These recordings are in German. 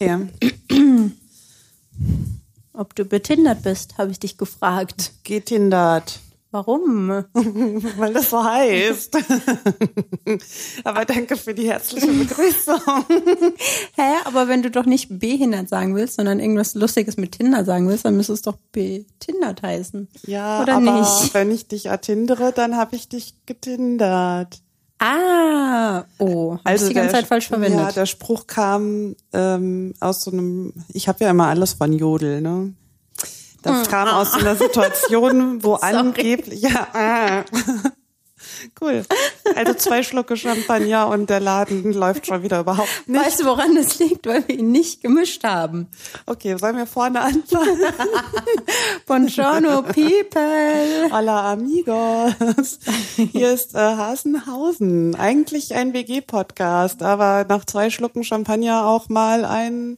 Ja. Ob du betindert bist, habe ich dich gefragt. Getindert. Warum? Weil das so heißt. Aber danke für die herzliche Begrüßung. Hä, aber wenn du doch nicht behindert sagen willst, sondern irgendwas Lustiges mit Tinder sagen willst, dann müsste es doch betindert heißen. Ja, Oder aber nicht? wenn ich dich attindere, dann habe ich dich getindert. Ah, oh, du die ganze der- Zeit falsch verwendet. Ja, der Spruch kam ähm, aus so einem, ich habe ja immer alles von Jodel, ne? Das kam aus so einer Situation, wo angeblich, ja, ah. Cool. Also zwei Schlucke Champagner und der Laden läuft schon wieder überhaupt nicht. Weißt du, woran das liegt? Weil wir ihn nicht gemischt haben. Okay, sollen wir vorne anfangen? Buongiorno, people. Hola amigos. Hier ist äh, Hasenhausen. Eigentlich ein WG-Podcast, aber nach zwei Schlucken Champagner auch mal ein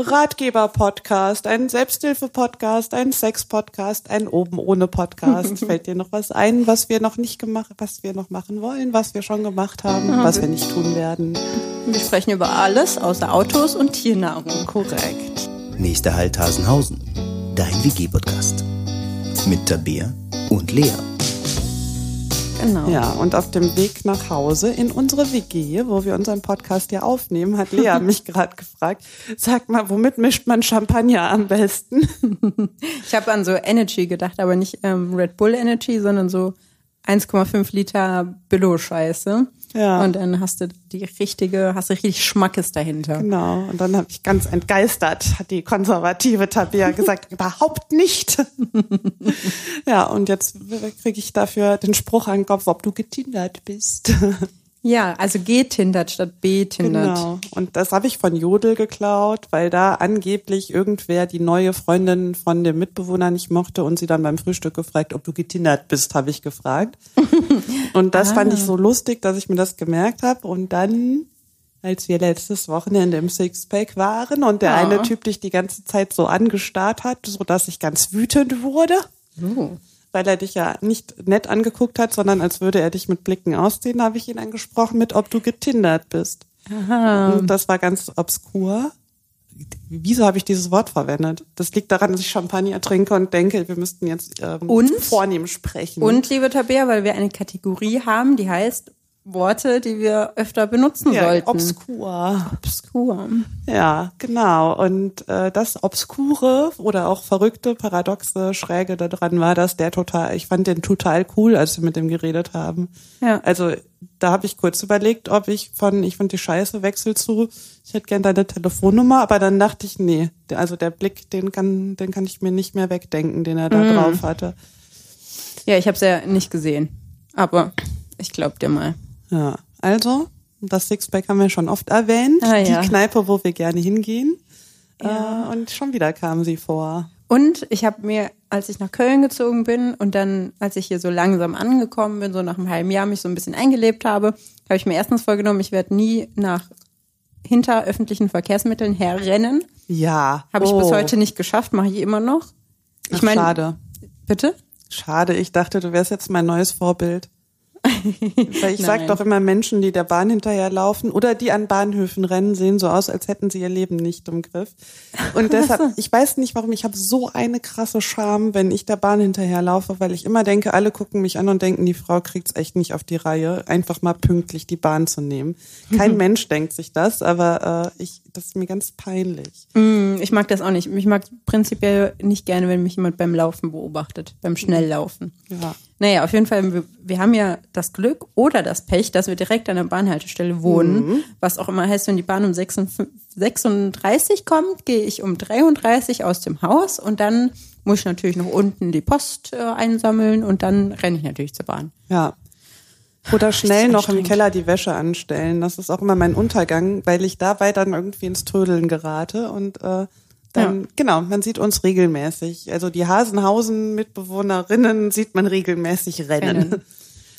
Ratgeber-Podcast, ein Selbsthilfe-Podcast, ein Sex-Podcast, ein Oben ohne Podcast. Fällt dir noch was ein, was wir noch nicht gemacht, was wir noch machen wollen, was wir schon gemacht haben, was wir nicht tun werden? Wir sprechen über alles außer Autos und Tiernahrung. Korrekt. Nächster Halt Hasenhausen. Dein WG-Podcast. Mit Tabea und Lea. Genau. Ja, und auf dem Weg nach Hause in unsere WG, wo wir unseren Podcast ja aufnehmen, hat Lea mich gerade gefragt, sag mal, womit mischt man Champagner am besten? Ich habe an so Energy gedacht, aber nicht ähm, Red Bull Energy, sondern so 1,5 Liter Billo-Scheiße. Ja. Und dann hast du die richtige, hast du richtig Schmackes dahinter. Genau, und dann habe ich ganz entgeistert, hat die konservative Tabea gesagt, überhaupt nicht. ja, und jetzt kriege ich dafür den Spruch an den Kopf, ob du getindert bist. Ja, also G-Tindert statt B-Tindert. Genau. Und das habe ich von Jodel geklaut, weil da angeblich irgendwer die neue Freundin von dem Mitbewohner nicht mochte und sie dann beim Frühstück gefragt, ob du getindert bist, habe ich gefragt. und das fand ich so lustig, dass ich mir das gemerkt habe. Und dann, als wir letztes Wochenende im Sixpack waren und der Ja. eine Typ dich die ganze Zeit so angestarrt hat, so dass ich ganz wütend wurde. Oh. Weil er dich ja nicht nett angeguckt hat, sondern als würde er dich mit Blicken ausziehen, habe ich ihn angesprochen mit, ob du getindert bist. Und das war ganz obskur. Wieso habe ich dieses Wort verwendet? Das liegt daran, dass ich Champagner trinke und denke, wir müssten jetzt ähm, Und? vornehm sprechen. Und, liebe Tabea, weil wir eine Kategorie haben, die heißt Worte, die wir öfter benutzen ja, sollten. obskur. Obskur. Ja, genau. Und äh, das Obskure oder auch verrückte, paradoxe, schräge daran war, dass der total, ich fand den total cool, als wir mit dem geredet haben. Ja. Also da habe ich kurz überlegt, ob ich von, ich fand die Scheiße wechsel zu, ich hätte gern deine Telefonnummer, aber dann dachte ich, nee, also der Blick, den kann, den kann ich mir nicht mehr wegdenken, den er da Mhm. drauf hatte. Ja, ich habe es ja nicht gesehen. Aber ich glaub dir mal. Ja, also, das Sixpack haben wir schon oft erwähnt, Ah, ja. die Kneipe, wo wir gerne hingehen. Äh, und schon wieder kam sie vor. Und ich habe mir, als ich nach Köln gezogen bin und dann, als ich hier so langsam angekommen bin, so nach einem halben Jahr mich so ein bisschen eingelebt habe, habe ich mir erstens vorgenommen, ich werde nie nach hinter öffentlichen Verkehrsmitteln herrennen. Ja. Habe ich oh. bis heute nicht geschafft, mache ich immer noch. Ich Ach, meine, schade. bitte? Schade, ich dachte, du wärst jetzt mein neues Vorbild. Weil ich sag Nein. doch immer, Menschen, die der Bahn hinterherlaufen oder die an Bahnhöfen rennen, sehen so aus, als hätten sie ihr Leben nicht im Griff. Und deshalb, ich weiß nicht warum, ich habe so eine krasse Scham, wenn ich der Bahn hinterherlaufe, weil ich immer denke, alle gucken mich an und denken, die Frau kriegt's echt nicht auf die Reihe, einfach mal pünktlich die Bahn zu nehmen. Kein Mensch denkt sich das, aber äh, ich, das ist mir ganz peinlich. Mm, Ich mag das auch nicht. Ich mag prinzipiell nicht gerne, wenn mich jemand beim Laufen beobachtet, beim Schnelllaufen. Ja. Naja, auf jeden Fall, wir, wir haben ja das Glück oder das Pech, dass wir direkt an der Bahnhaltestelle wohnen. Was auch immer heißt, wenn die Bahn um 56 36 kommt, gehe ich um 33 aus dem Haus und dann muss ich natürlich noch unten die Post äh, einsammeln und dann renne ich natürlich zur Bahn. Ja. Oder schnell noch im. Keller die Wäsche anstellen. Das ist auch immer mein Untergang, weil ich dabei dann irgendwie ins Trödeln gerate und äh, dann, Ja. genau, man sieht uns regelmäßig. Also die Hasenhausen-Mitbewohnerinnen sieht man regelmäßig rennen. Rennen.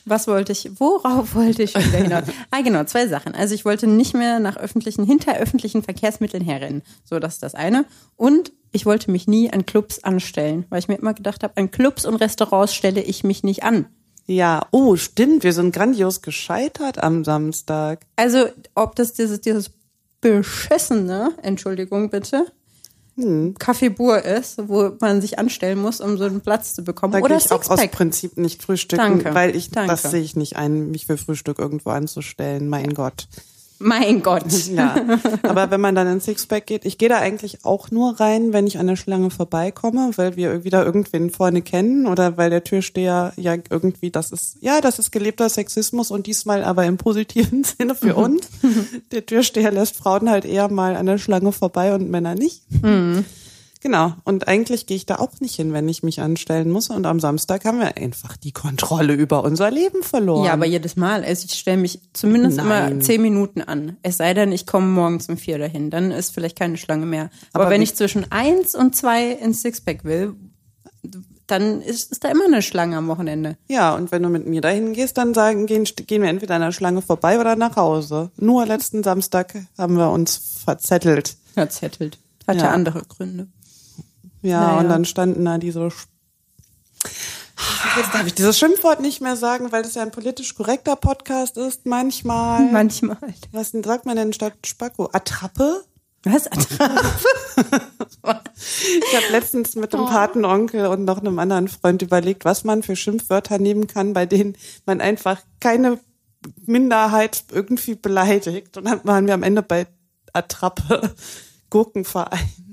Was wollte ich, worauf wollte ich wieder hinaus? ah, genau, zwei Sachen. Also ich wollte nicht mehr nach öffentlichen, hinter öffentlichen Verkehrsmitteln herrennen. So, das ist das eine. Und ich wollte mich nie an Clubs anstellen, weil ich mir immer gedacht habe, an Clubs und Restaurants stelle ich mich nicht an. Ja, oh, stimmt, wir sind grandios gescheitert am Samstag. Also, ob das dieses, dieses beschissene, Entschuldigung bitte, Hm. Kaffeebur ist, wo man sich anstellen muss, um so einen Platz zu bekommen. Da Oder ich auch aus Sixpack. Prinzip nicht frühstücken, Danke, weil ich danke. das sehe ich nicht ein, mich für Frühstück irgendwo anzustellen. Mein Gott. Mein Gott. Ja, aber wenn man dann ins Sixpack geht, ich gehe da eigentlich auch nur rein, wenn ich an der Schlange vorbeikomme, weil wir wieder irgendwen vorne kennen oder weil der Türsteher ja irgendwie, das ist, ja, das ist gelebter Sexismus und diesmal aber im positiven Sinne für uns. Der Türsteher lässt Frauen halt eher mal an der Schlange vorbei und Männer nicht. Genau. Und eigentlich gehe ich da auch nicht hin, wenn ich mich anstellen muss. Und am Samstag haben wir einfach die Kontrolle über unser Leben verloren. Ja, aber jedes Mal. Also ich stelle mich zumindest Nein. immer zehn Minuten an. Es sei denn, ich komme morgens um vier dahin. Dann ist vielleicht keine Schlange mehr. Aber, Aber wenn ich zwischen eins und zwei ins Sixpack will, dann ist, ist da immer eine Schlange am Wochenende. Ja, und wenn du mit mir dahin gehst, dann sagen, gehen, gehen wir entweder an der Schlange vorbei oder nach Hause. Nur letzten Samstag haben wir uns verzettelt. Verzettelt. Hat ja, Ja. andere Gründe. Ja, Naja. und dann standen da diese. Jetzt darf ich dieses Schimpfwort nicht mehr sagen, weil das ja ein politisch korrekter Podcast ist. Manchmal. Manchmal. Was sagt man denn statt Spacko? Attrappe? Was? Ich habe letztens mit dem Patenonkel und noch einem anderen Freund überlegt, was man für Schimpfwörter nehmen kann, bei denen man einfach keine Minderheit irgendwie beleidigt. Und dann waren wir am Ende bei Attrappe, Gurkenverein.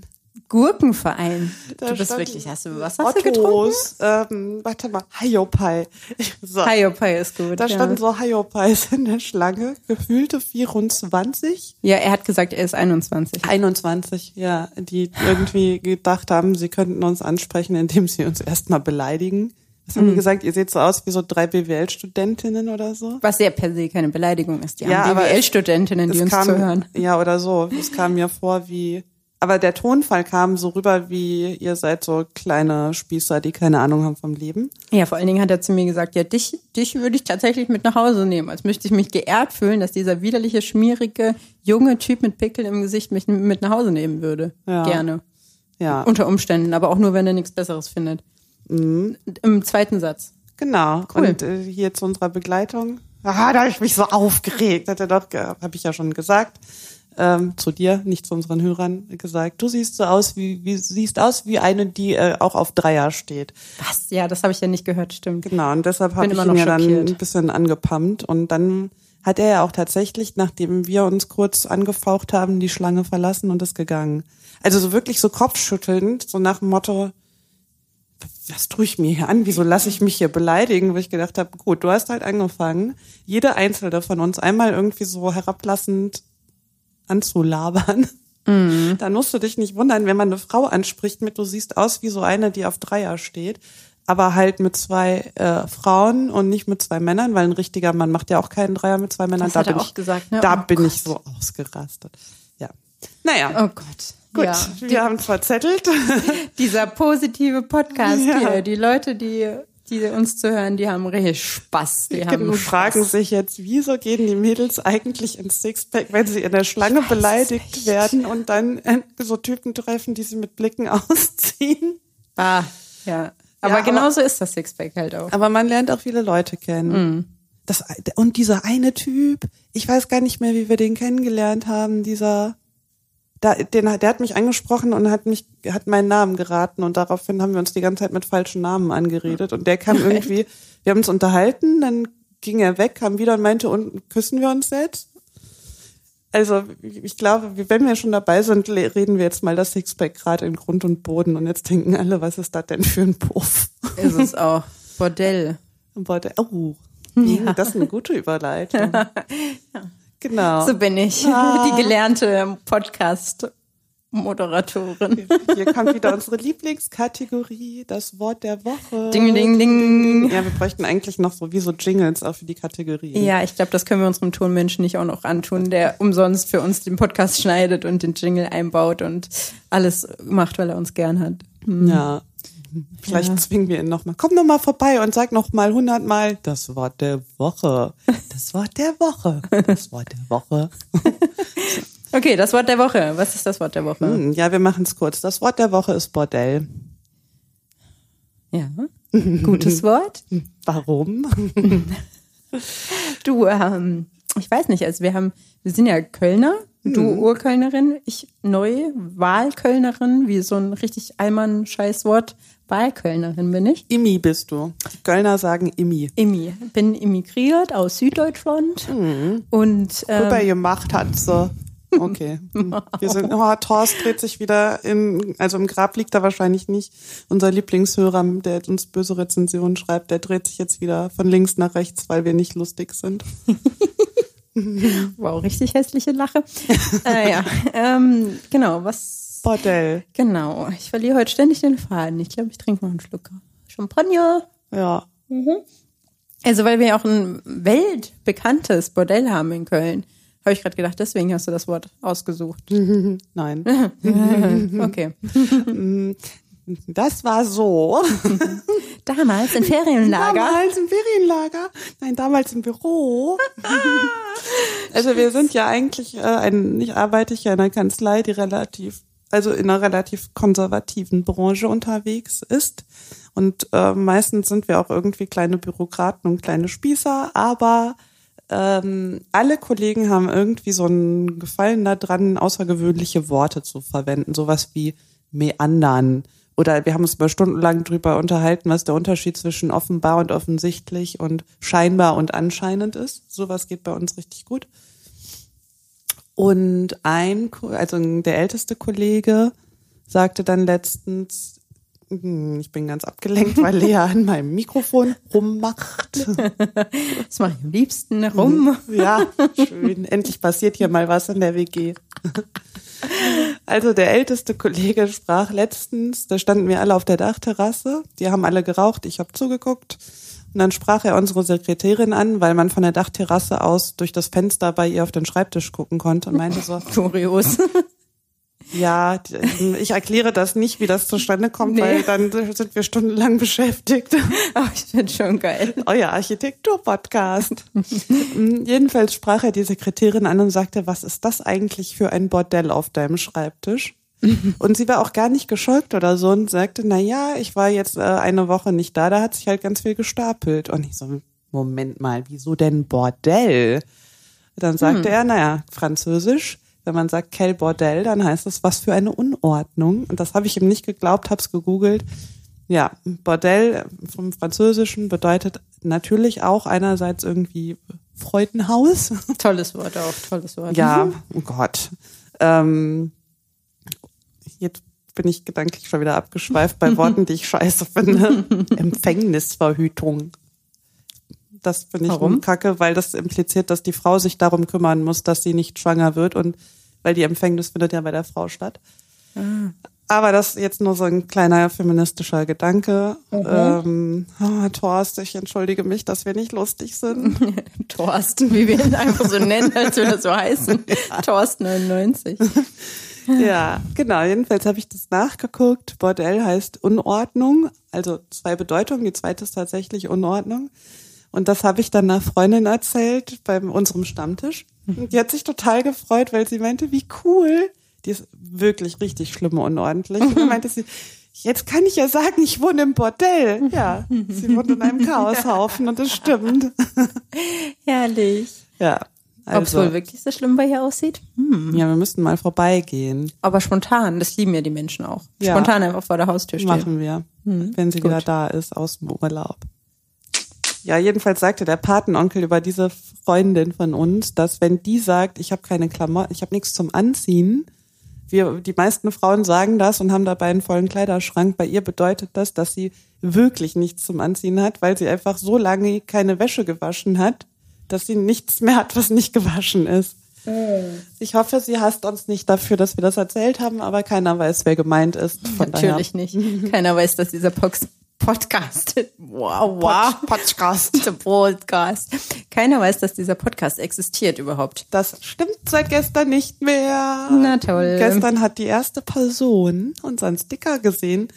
Gurkenverein. Da du bist wirklich, hast du, was hast du getrunken? Ähm, warte mal, Hayopai. So. Hayopai ist gut. Da ja. standen so Hayopais in der Schlange, gefühlte 24. ja, er hat gesagt, er ist 21. 21, ja, die irgendwie gedacht haben, sie könnten uns ansprechen, indem sie uns erstmal beleidigen. Was Mhm. haben die gesagt? Ihr seht so aus wie so drei BWL-Studentinnen oder so? Was ja per se keine Beleidigung ist. Die Ja, BWL-Studentinnen, die uns kam, zuhören. Ja, oder so. Es kam mir vor wie, aber der Tonfall kam so rüber wie, ihr seid so kleine Spießer, die keine Ahnung haben vom Leben. Ja, vor allen Dingen hat er zu mir gesagt, ja, dich, dich würde ich tatsächlich mit nach Hause nehmen. Als müsste ich mich geehrt fühlen, dass dieser widerliche, schmierige, junge Typ mit Pickeln im Gesicht mich mit nach Hause nehmen würde. Ja. Gerne. Ja, Unter Umständen, aber auch nur, wenn er nichts Besseres findet. Mhm. Im zweiten Satz. genau. Cool. Und äh, hier zu unserer Begleitung. Ah, da habe ich mich so aufgeregt. Hat er doch, habe ich ja schon gesagt. Ähm, zu dir, nicht zu unseren Hörern gesagt. Du siehst so aus wie, wie siehst aus wie eine, die äh, auch auf Dreier steht. Was? Ja, das habe ich ja nicht gehört, stimmt. Genau, und deshalb habe ich ihn ja dann ein bisschen angepumpt. Und dann hat er ja auch tatsächlich, nachdem wir uns kurz angefaucht haben, die Schlange verlassen und ist gegangen. Also so wirklich so kopfschüttelnd, so nach dem Motto, was tue ich mir hier an? Wieso lasse ich mich hier beleidigen? Wo ich gedacht habe, gut, du hast halt angefangen, jede einzelne von uns einmal irgendwie so herablassend anzulabern. Dann musst du dich nicht wundern, wenn man eine Frau anspricht mit, du siehst aus wie so eine, die auf Dreier steht, aber halt mit zwei äh, Frauen und nicht mit zwei Männern, weil ein richtiger Mann macht ja auch keinen Dreier mit zwei Männern. Das da bin ich, gesagt, ne? Da Oh bin Gott. ich so ausgerastet. Ja. Naja, Oh Gott. gut. Ja. Wir haben es verzettelt. Dieser positive Podcast Ja. hier. Die Leute, die, die uns zuhören, die haben richtig Spaß. Die haben und Spaß. fragen sich jetzt, wieso gehen die Mädels eigentlich ins Sixpack, wenn sie in der Schlange beleidigt werden und dann äh, so Typen treffen, die sie mit Blicken ausziehen? Ah, ja. Aber aber- genauso ist das Sixpack halt auch. Aber man lernt auch viele Leute kennen. Das, und dieser eine Typ, ich weiß gar nicht mehr, wie wir den kennengelernt haben, dieser, da, den, der hat mich angesprochen und hat mich, hat meinen Namen geraten und daraufhin haben wir uns die ganze Zeit mit falschen Namen angeredet und der kam irgendwie, wir haben uns unterhalten, dann ging er weg, kam wieder und meinte, und küssen wir uns jetzt? Also ich glaube, wenn wir schon dabei sind, reden wir jetzt mal das Sixpack gerade in Grund und Boden und jetzt denken alle, was ist das denn für ein Puff? Ist es auch. Bordell. Wollte, oh, hm, das ist eine gute Überleitung. Genau. So bin ich. Ah. Die gelernte Podcast-Moderatorin. Hier kommt wieder unsere Lieblingskategorie, das Wort der Woche. Ding, ding, ding. Ja, wir bräuchten eigentlich noch so wie so Jingles auch für die Kategorie. Ja, ich glaube, das können wir unserem Tonmenschen nicht auch noch antun, der umsonst für uns den Podcast schneidet und den Jingle einbaut und alles macht, weil er uns gern hat. Ja. Vielleicht Ja. zwingen wir ihn nochmal. Komm noch mal vorbei und sag noch mal hundertmal das Wort der Woche. Das Wort der Woche. Das Wort der Woche. Okay, das Wort der Woche. Was ist das Wort der Woche? Hm, Ja, wir machen es kurz. Das Wort der Woche ist Bordell. Ja. Gutes Wort. Warum? Du, ähm, ich weiß nicht, also wir haben, wir sind ja Kölner Du Urkölnerin, ich neu Wahlkölnerin, wie so ein richtig Allmann-Scheißwort. Wahlkölnerin bin ich. Immi bist du. Kölner sagen Immi. Immi. Bin immigriert aus Süddeutschland und ähm, Rüber gemacht hat sie. Okay. Wir sind, oh, Thorst dreht sich wieder in, also im Grab liegt er wahrscheinlich nicht. Unser Lieblingshörer, der uns böse Rezensionen schreibt, der dreht sich jetzt wieder von links nach rechts, weil wir nicht lustig sind. wow, richtig hässliche Lache. äh, ja, ähm, genau, was Bordell. Genau, ich verliere heute ständig den Faden. Ich glaube, ich trinke noch einen Schluck Champagner. Ja. Also, weil wir auch ein weltbekanntes Bordell haben in Köln. Habe ich gerade gedacht, deswegen hast du das Wort ausgesucht. Nein. Okay. Das war so. Damals in Ferienlager. Damals im Ferienlager. Nein, damals im Büro. also wir sind ja eigentlich, äh, ein, ich arbeite ja in einer Kanzlei, die relativ, also in einer relativ konservativen Branche unterwegs ist. Und äh, meistens sind wir auch irgendwie kleine Bürokraten und kleine Spießer, aber ähm, alle Kollegen haben irgendwie so einen Gefallen daran, außergewöhnliche Worte zu verwenden. Sowas wie meandern. Oder wir haben uns mal stundenlang drüber unterhalten, was der Unterschied zwischen offenbar und offensichtlich und scheinbar und anscheinend ist. Sowas geht bei uns richtig gut. Und ein, also der älteste Kollege sagte dann letztens, hm, ich bin ganz abgelenkt, weil Lea an meinem Mikrofon rummacht. Das mache ich am liebsten rum. Ja, schön. Endlich passiert hier mal was in der WG. Also der älteste Kollege sprach letztens, da standen wir alle auf der Dachterrasse, die haben alle geraucht, ich habe zugeguckt. Und dann sprach er unsere Sekretärin an, weil man von der Dachterrasse aus durch das Fenster bei ihr auf den Schreibtisch gucken konnte und meinte so, Kurios. ja, die- ich erkläre das nicht, wie das zustande kommt, Nee. weil dann sind wir stundenlang beschäftigt. Aber ich finde schon geil. Euer Architektur-Podcast. Mm, Jedenfalls sprach er die Sekretärin an und sagte, was ist das eigentlich für ein Bordell auf deinem Schreibtisch? Und sie war auch gar nicht geschockt oder so und sagte, na ja, ich war jetzt äh, eine Woche nicht da, da hat sich halt ganz viel gestapelt. Und ich so, Moment mal, wieso denn Bordell? Dann sagte er, naja, französisch, wenn man sagt Quel Bordell, dann heißt das, was für eine Unordnung. Und das habe ich ihm nicht geglaubt, hab's gegoogelt. Ja, Bordell vom Französischen bedeutet natürlich auch einerseits irgendwie Freudenhaus. Tolles Wort auch, tolles Wort. Ja, oh Gott. Ähm, jetzt bin ich gedanklich schon wieder abgeschweift bei Worten, die ich scheiße finde. Empfängnisverhütung. Das finde ich Warum? kacke, weil das impliziert, dass die Frau sich darum kümmern muss, dass sie nicht schwanger wird und weil die Empfängnis findet ja bei der Frau statt. Aber das ist jetzt nur so ein kleiner feministischer Gedanke. Ähm, oh, Thorst, ich entschuldige mich, dass wir nicht lustig sind. Thorsten, wie wir ihn einfach so nennen, als wir das so heißen. Thorsten 99. Ja, genau. Jedenfalls habe ich das nachgeguckt. Bordell heißt Unordnung, also zwei Bedeutungen. Die zweite ist tatsächlich Unordnung. Und das habe ich dann einer Freundin erzählt bei unserem Stammtisch. Und die hat sich total gefreut, weil sie meinte, wie cool. Die ist wirklich richtig schlimm und unordentlich. Und dann meinte sie, jetzt kann ich ja sagen, ich wohne im Bordell. Ja, sie wohnt in einem Chaoshaufen und das stimmt. Herrlich. Ja, Ob es also, wohl wirklich so schlimm bei ihr aussieht? ja, wir müssten mal vorbeigehen. Aber spontan, das lieben ja die Menschen auch. Ja. Spontan einfach vor der Haustür stehen. Machen wir, wenn sie gut. wieder da ist aus dem Urlaub. Ja, jedenfalls sagte der Patenonkel über diese Freundin von uns, dass wenn die sagt, ich habe keine Klamotten, ich habe nichts zum Anziehen, wir, die meisten Frauen sagen das und haben dabei einen vollen Kleiderschrank. Bei ihr bedeutet das, dass sie wirklich nichts zum Anziehen hat, weil sie einfach so lange keine Wäsche gewaschen hat, dass sie nichts mehr hat, was nicht gewaschen ist. Ich hoffe, sie hasst uns nicht dafür, dass wir das erzählt haben, aber keiner weiß, wer gemeint ist. Von Natürlich nicht. Keiner weiß, dass dieser Pox Podcast, wow, wow, Podcast. Podcast. Keiner weiß, dass dieser Podcast existiert überhaupt. Das stimmt seit gestern nicht mehr. Na toll. Gestern hat die erste Person unseren Sticker gesehen,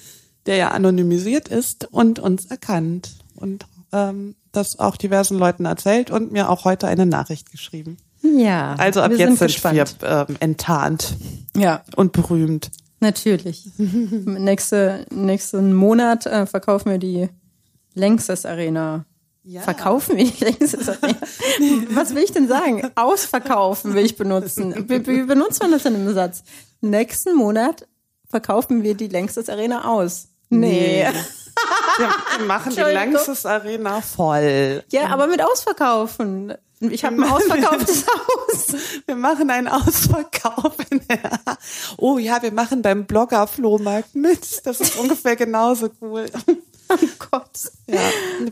der ja anonymisiert ist und uns erkannt. Und ähm, das auch diversen Leuten erzählt und mir auch heute eine Nachricht geschrieben. Ja. Also ab wir jetzt sind sind, wir ähm, enttarnt Ja, und berühmt. natürlich. Nächste, nächsten Monat äh, verkaufen wir die Lanxess Arena Ja. Verkaufen wir die längstes Arena? Was will ich denn sagen? Ausverkaufen will ich benutzen. Wie, wie benutzt man das in einem Satz? Nächsten Monat verkaufen wir die längstes Arena aus. Nee. nee. Wir machen die längstes Arena voll. Ja, aber mit Ausverkaufen. Ich habe ein ausverkauftes Haus. Wir machen einen Ausverkauf. oh ja, wir machen beim Blogger-Flohmarkt mit. Das ist ungefähr genauso cool. Oh Gott. Ja.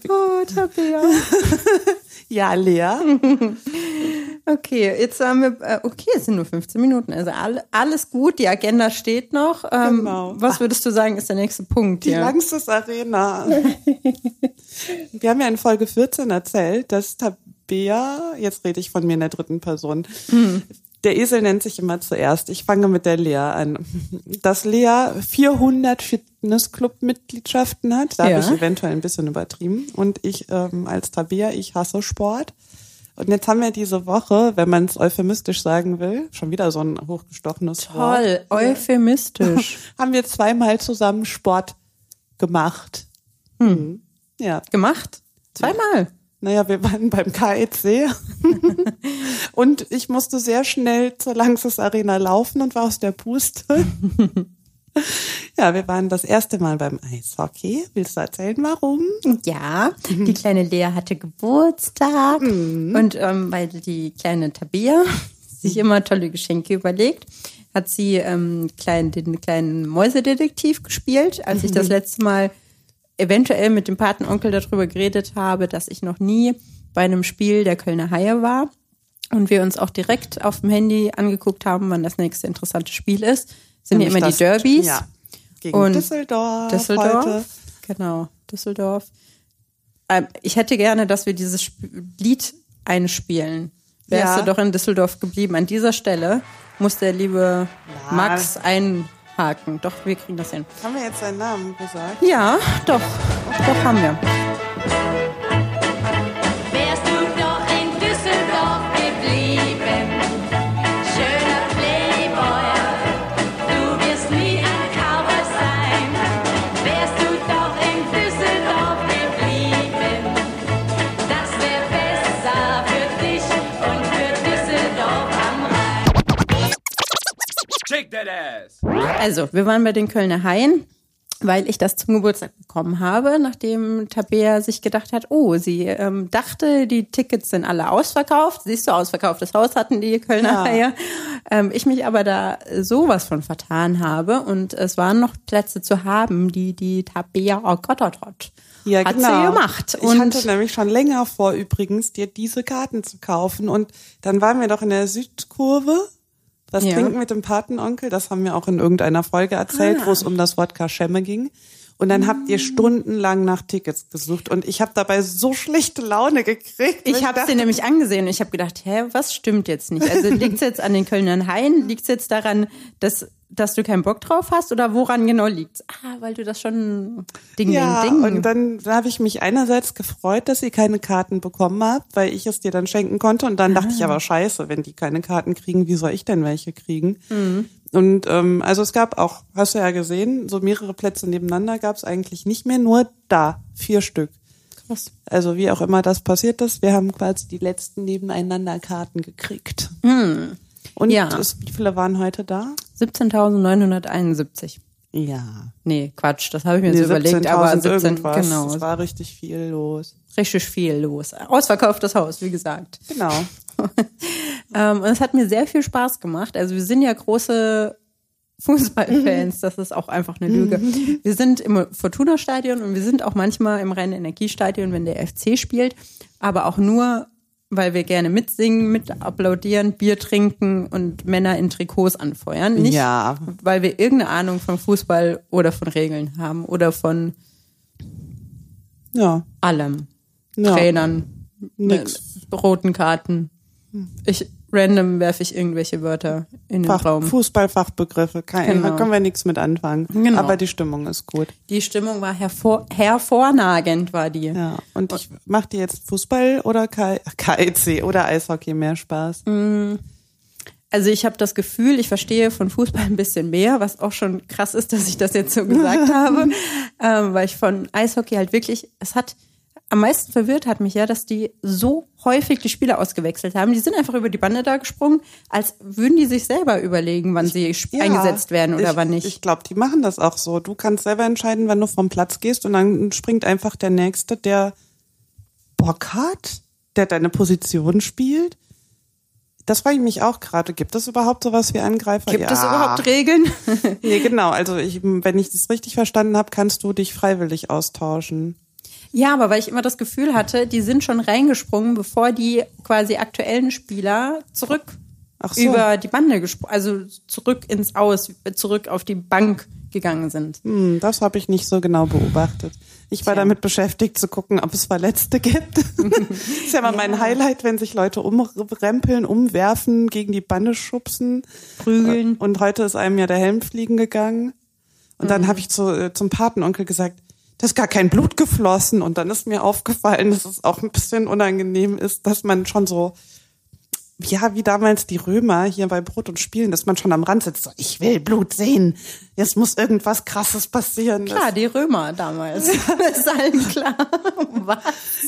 Oh, Tabea. ja, Lea. Okay, jetzt haben wir, äh, okay, es sind nur 15 Minuten, also alles gut, die Agenda steht noch. Ähm, genau. Was würdest du sagen, ist der nächste Punkt Die Langstes Arena. wir haben ja in Folge 14 erzählt, dass Tabea, jetzt rede ich von mir in der dritten Person, mhm. Der Esel nennt sich immer zuerst. Ich fange mit der Lea an. Dass Lea 400 Fitnessclub-Mitgliedschaften hat, da ja. habe ich eventuell ein bisschen übertrieben. Und ich ähm, als Tabea, ich hasse Sport. Und jetzt haben wir diese Woche, wenn man es euphemistisch sagen will, schon wieder so ein hochgestochenes Toll, Wort. Toll, euphemistisch. haben wir zweimal zusammen Sport gemacht. Hm. Ja. Gemacht? Zweimal? Naja, wir waren beim KEC und ich musste sehr schnell zur Langsys Arena laufen und war aus der Puste. Ja, wir waren das erste Mal beim Eishockey. Willst du erzählen, warum? Ja, die kleine Lea hatte Geburtstag mhm. und ähm, weil die kleine Tabea sich immer tolle Geschenke überlegt, hat sie ähm, klein, den kleinen Mäusedetektiv gespielt. Als ich das mhm. letzte Mal eventuell mit dem Patenonkel darüber geredet habe, dass ich noch nie bei einem Spiel der Kölner Haie war und wir uns auch direkt auf dem Handy angeguckt haben, wann das nächste interessante Spiel ist. Sind ja immer die Derbys. Ja. Gegen und Düsseldorf. Düsseldorf. Heute. Genau, Düsseldorf. Ähm, ich hätte gerne, dass wir dieses Lied einspielen. Wärst ja. du doch in Düsseldorf geblieben. An dieser Stelle muss der liebe Na. Max ein Haken. Doch, wir kriegen das hin. Haben wir jetzt seinen Namen gesagt? Ja, doch. Doch haben wir. Also, wir waren bei den Kölner Haien, weil ich das zum Geburtstag bekommen habe, nachdem Tabea sich gedacht hat, oh, sie ähm, dachte, die Tickets sind alle ausverkauft. Siehst du, ausverkauftes Haus hatten die Kölner ja. Haie. Ähm, ich mich aber da sowas von vertan habe und es waren noch Plätze zu haben, die die Tabea oh Gott. Ja, hat genau. sie gemacht. Und ich hatte nämlich schon länger vor übrigens, dir diese Karten zu kaufen. Und dann waren wir doch in der Südkurve das ja. Trinken mit dem Patenonkel, das haben wir auch in irgendeiner Folge erzählt, ah. wo es um das Wort Kaschemme ging. Und dann habt ihr stundenlang nach Tickets gesucht und ich habe dabei so schlechte Laune gekriegt. Ich habe sie nämlich angesehen und ich habe gedacht, hä, was stimmt jetzt nicht? Also liegt es jetzt an den Kölnern Haien? Liegt es jetzt daran, dass dass du keinen Bock drauf hast oder woran genau liegt's? Ah, weil du das schon Ding, ja, Ding, Ding. Und dann habe ich mich einerseits gefreut, dass ihr keine Karten bekommen habt, weil ich es dir dann schenken konnte. Und dann ah. dachte ich aber scheiße, wenn die keine Karten kriegen, wie soll ich denn welche kriegen? Mhm. Und ähm, also es gab auch, hast du ja gesehen, so mehrere Plätze nebeneinander gab es eigentlich nicht mehr, nur da, vier Stück. Krass. Also wie auch immer das passiert ist, wir haben quasi die letzten nebeneinander Karten gekriegt. Mhm. Und ja. das, wie viele waren heute da? 17.971. Ja. Nee, Quatsch, das habe ich mir nee, so überlegt, aber 17, irgendwas. genau. Es war richtig viel los. Richtig viel los. Ausverkauftes Haus, wie gesagt. Genau. ähm, und es hat mir sehr viel Spaß gemacht. Also wir sind ja große Fußballfans, das ist auch einfach eine Lüge. Wir sind im Fortuna-Stadion und wir sind auch manchmal im Rhein-Energiestadion, wenn der FC spielt, aber auch nur weil wir gerne mitsingen, mit applaudieren, Bier trinken und Männer in Trikots anfeuern. Nicht, ja. weil wir irgendeine Ahnung von Fußball oder von Regeln haben oder von ja. allem. Ja. Trainern, Nix. roten Karten. Ich, random werfe ich irgendwelche Wörter in den Fach, Raum. Fußballfachbegriffe, kein, genau. da können wir nichts mit anfangen. Genau. Aber die Stimmung ist gut. Die Stimmung war hervor, hervorragend, war die. Ja, und ich mache dir jetzt Fußball oder KEC oder Eishockey mehr Spaß? Mm. Also ich habe das Gefühl, ich verstehe von Fußball ein bisschen mehr, was auch schon krass ist, dass ich das jetzt so gesagt habe, ähm, weil ich von Eishockey halt wirklich, es hat am meisten verwirrt hat mich ja, dass die so häufig die Spieler ausgewechselt haben. Die sind einfach über die Bande da gesprungen, als würden die sich selber überlegen, wann sie Ja, eingesetzt werden oder ich, wann nicht. Ich glaube, die machen das auch so. Du kannst selber entscheiden, wann du vom Platz gehst und dann springt einfach der Nächste, der Bock hat, der deine Position spielt. Das frage ich mich auch gerade. Gibt es überhaupt sowas wie Angreifer? Gibt ja. es überhaupt Regeln? Nee, genau. Also ich, wenn ich das richtig verstanden habe, kannst du dich freiwillig austauschen. Ja, aber weil ich immer das Gefühl hatte, die sind schon reingesprungen, bevor die quasi aktuellen Spieler zurück so. über die Bande gesprungen, also zurück ins Aus, zurück auf die Bank gegangen sind. Hm, das habe ich nicht so genau beobachtet. Ich war Tja. damit beschäftigt zu gucken, ob es Verletzte gibt. ist ja immer mein Highlight, wenn sich Leute umrempeln, umwerfen, gegen die Bande schubsen. Prügeln. Und heute ist einem ja der Helm fliegen gegangen. Und dann habe ich zu, äh, zum Patenonkel gesagt, da ist gar kein Blut geflossen. Und dann ist mir aufgefallen, dass es auch ein bisschen unangenehm ist, dass man schon so, ja, wie damals die Römer hier bei Brot und Spielen, dass man schon am Rand sitzt, so, ich will Blut sehen. Jetzt muss irgendwas Krasses passieren. Klar, die Römer damals. Das ist allen klar. Was?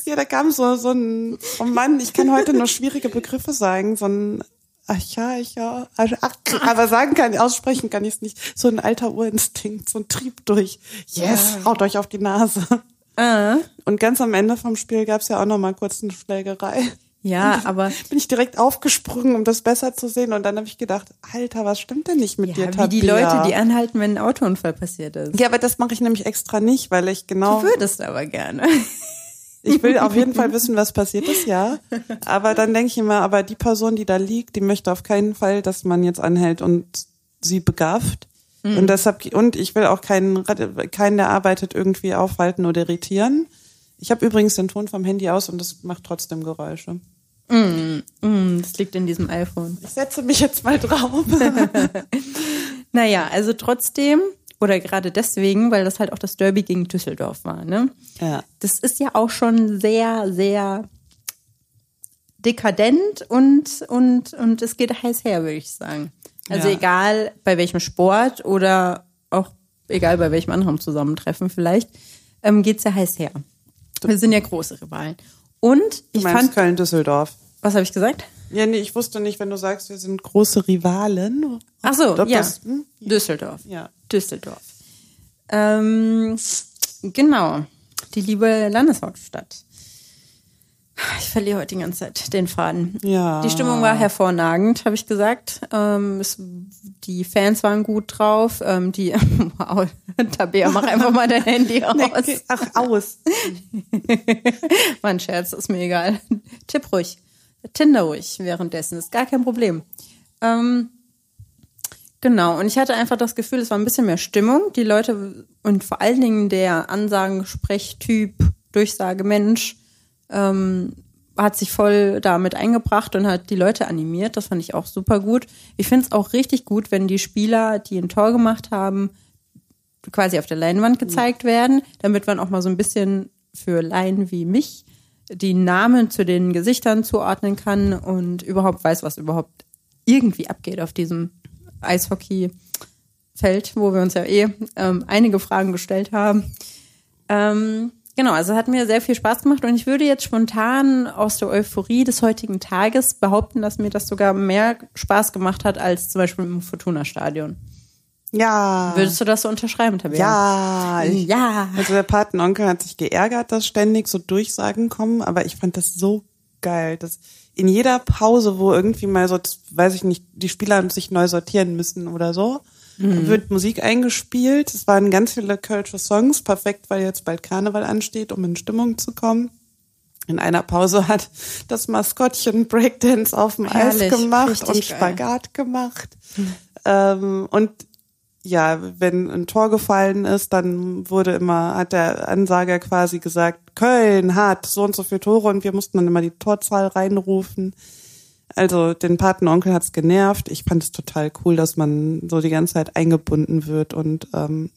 Ja, da kam so, so ein, oh Mann, ich kann heute nur schwierige Begriffe sagen, so ein, ach ja, ich ja, ach, aber sagen kann, aussprechen kann ich es nicht. So ein alter Urinstinkt, so ein Trieb durch. Yes, haut euch auf die Nase. Äh. Und ganz am Ende vom Spiel gab's ja auch noch mal kurz eine Schlägerei. Ja, aber Bin ich direkt aufgesprungen, um das besser zu sehen. Und dann habe ich gedacht, Alter, was stimmt denn nicht mit dir, ja, wie die? Leute, die anhalten, wenn ein Autounfall passiert ist. Ja, aber das mache ich nämlich extra nicht, weil ich genau. Du würdest aber gerne. Ich will auf jeden Fall wissen, was passiert ist, ja. Aber dann denke ich immer, aber die Person, die da liegt, die möchte auf keinen Fall, dass man jetzt anhält und sie begafft. Und deshalb, und ich will auch keinen, keinen, der arbeitet, irgendwie aufhalten oder irritieren. Ich habe übrigens den Ton vom Handy aus und das macht trotzdem Geräusche. Mm, das liegt in diesem iPhone. Ich setze mich jetzt mal drauf. Naja, also trotzdem, oder gerade deswegen, weil das halt auch das Derby gegen Düsseldorf war, ne? Ja. Das ist ja auch schon sehr, sehr dekadent und, und, und es geht heiß her, würde ich sagen. Also Ja. egal bei welchem Sport oder auch egal bei welchem anderen Zusammentreffen vielleicht, ähm, geht's ja heiß her. Wir sind ja große Rivalen. Und Du ich meinst fand, Köln-Düsseldorf. was habe ich gesagt? Ja, nee, ich wusste nicht, wenn du sagst, wir sind große Rivalen. Ach so, ja. das- hm? Düsseldorf. Ja. Düsseldorf. Ähm, genau. Die liebe Landeshauptstadt. Ich verliere heute die ganze Zeit den Faden. Ja. Die Stimmung war hervorragend, habe ich gesagt. Ähm, es, die Fans waren gut drauf. Ähm, die, wow, Tabea, mach einfach mal dein Handy aus. Nee, ach, aus. War ein Scherz, ist mir egal. Tipp ruhig. Tinder ruhig währenddessen, ist gar kein Problem. Ähm, genau, und ich hatte einfach das Gefühl, es war ein bisschen mehr Stimmung. Die Leute und vor allen Dingen der Ansagensprechtyp, Durchsagemensch, ähm, hat sich voll damit eingebracht und hat die Leute animiert. Das fand ich auch super gut. Ich finde es auch richtig gut, wenn die Spieler, die ein Tor gemacht haben, quasi auf der Leinwand gezeigt werden, damit man auch mal so ein bisschen für Laien wie mich die Namen zu den Gesichtern zuordnen kann und überhaupt weiß, was überhaupt irgendwie abgeht auf diesem Eishockey-Feld, wo wir uns ja eh ähm, einige Fragen gestellt haben. Ähm, genau, also hat mir sehr viel Spaß gemacht und ich würde jetzt spontan aus der Euphorie des heutigen Tages behaupten, dass mir das sogar mehr Spaß gemacht hat als zum Beispiel im Fortuna-Stadion. Ja. Würdest du das so unterschreiben, Tabea? Ja. Ich, Ja. Also der Patenonkel hat sich geärgert, dass ständig so Durchsagen kommen, aber ich fand das so geil, dass in jeder Pause, wo irgendwie mal so, weiß ich nicht, die Spieler sich neu sortieren müssen oder so, wird Musik eingespielt. Es waren ganz viele kölsche Songs, perfekt, weil jetzt bald Karneval ansteht, um in Stimmung zu kommen. In einer Pause hat das Maskottchen Breakdance auf dem Herrlich, Eis gemacht und geil. Spagat gemacht. Ähm, und ja, wenn ein Tor gefallen ist, dann wurde immer, hat der Ansager quasi gesagt, Köln hat so und so viele Tore und wir mussten dann immer die Torzahl reinrufen. Also den Patenonkel hat's genervt. Ich fand es total cool, dass man so die ganze Zeit eingebunden wird und ähm,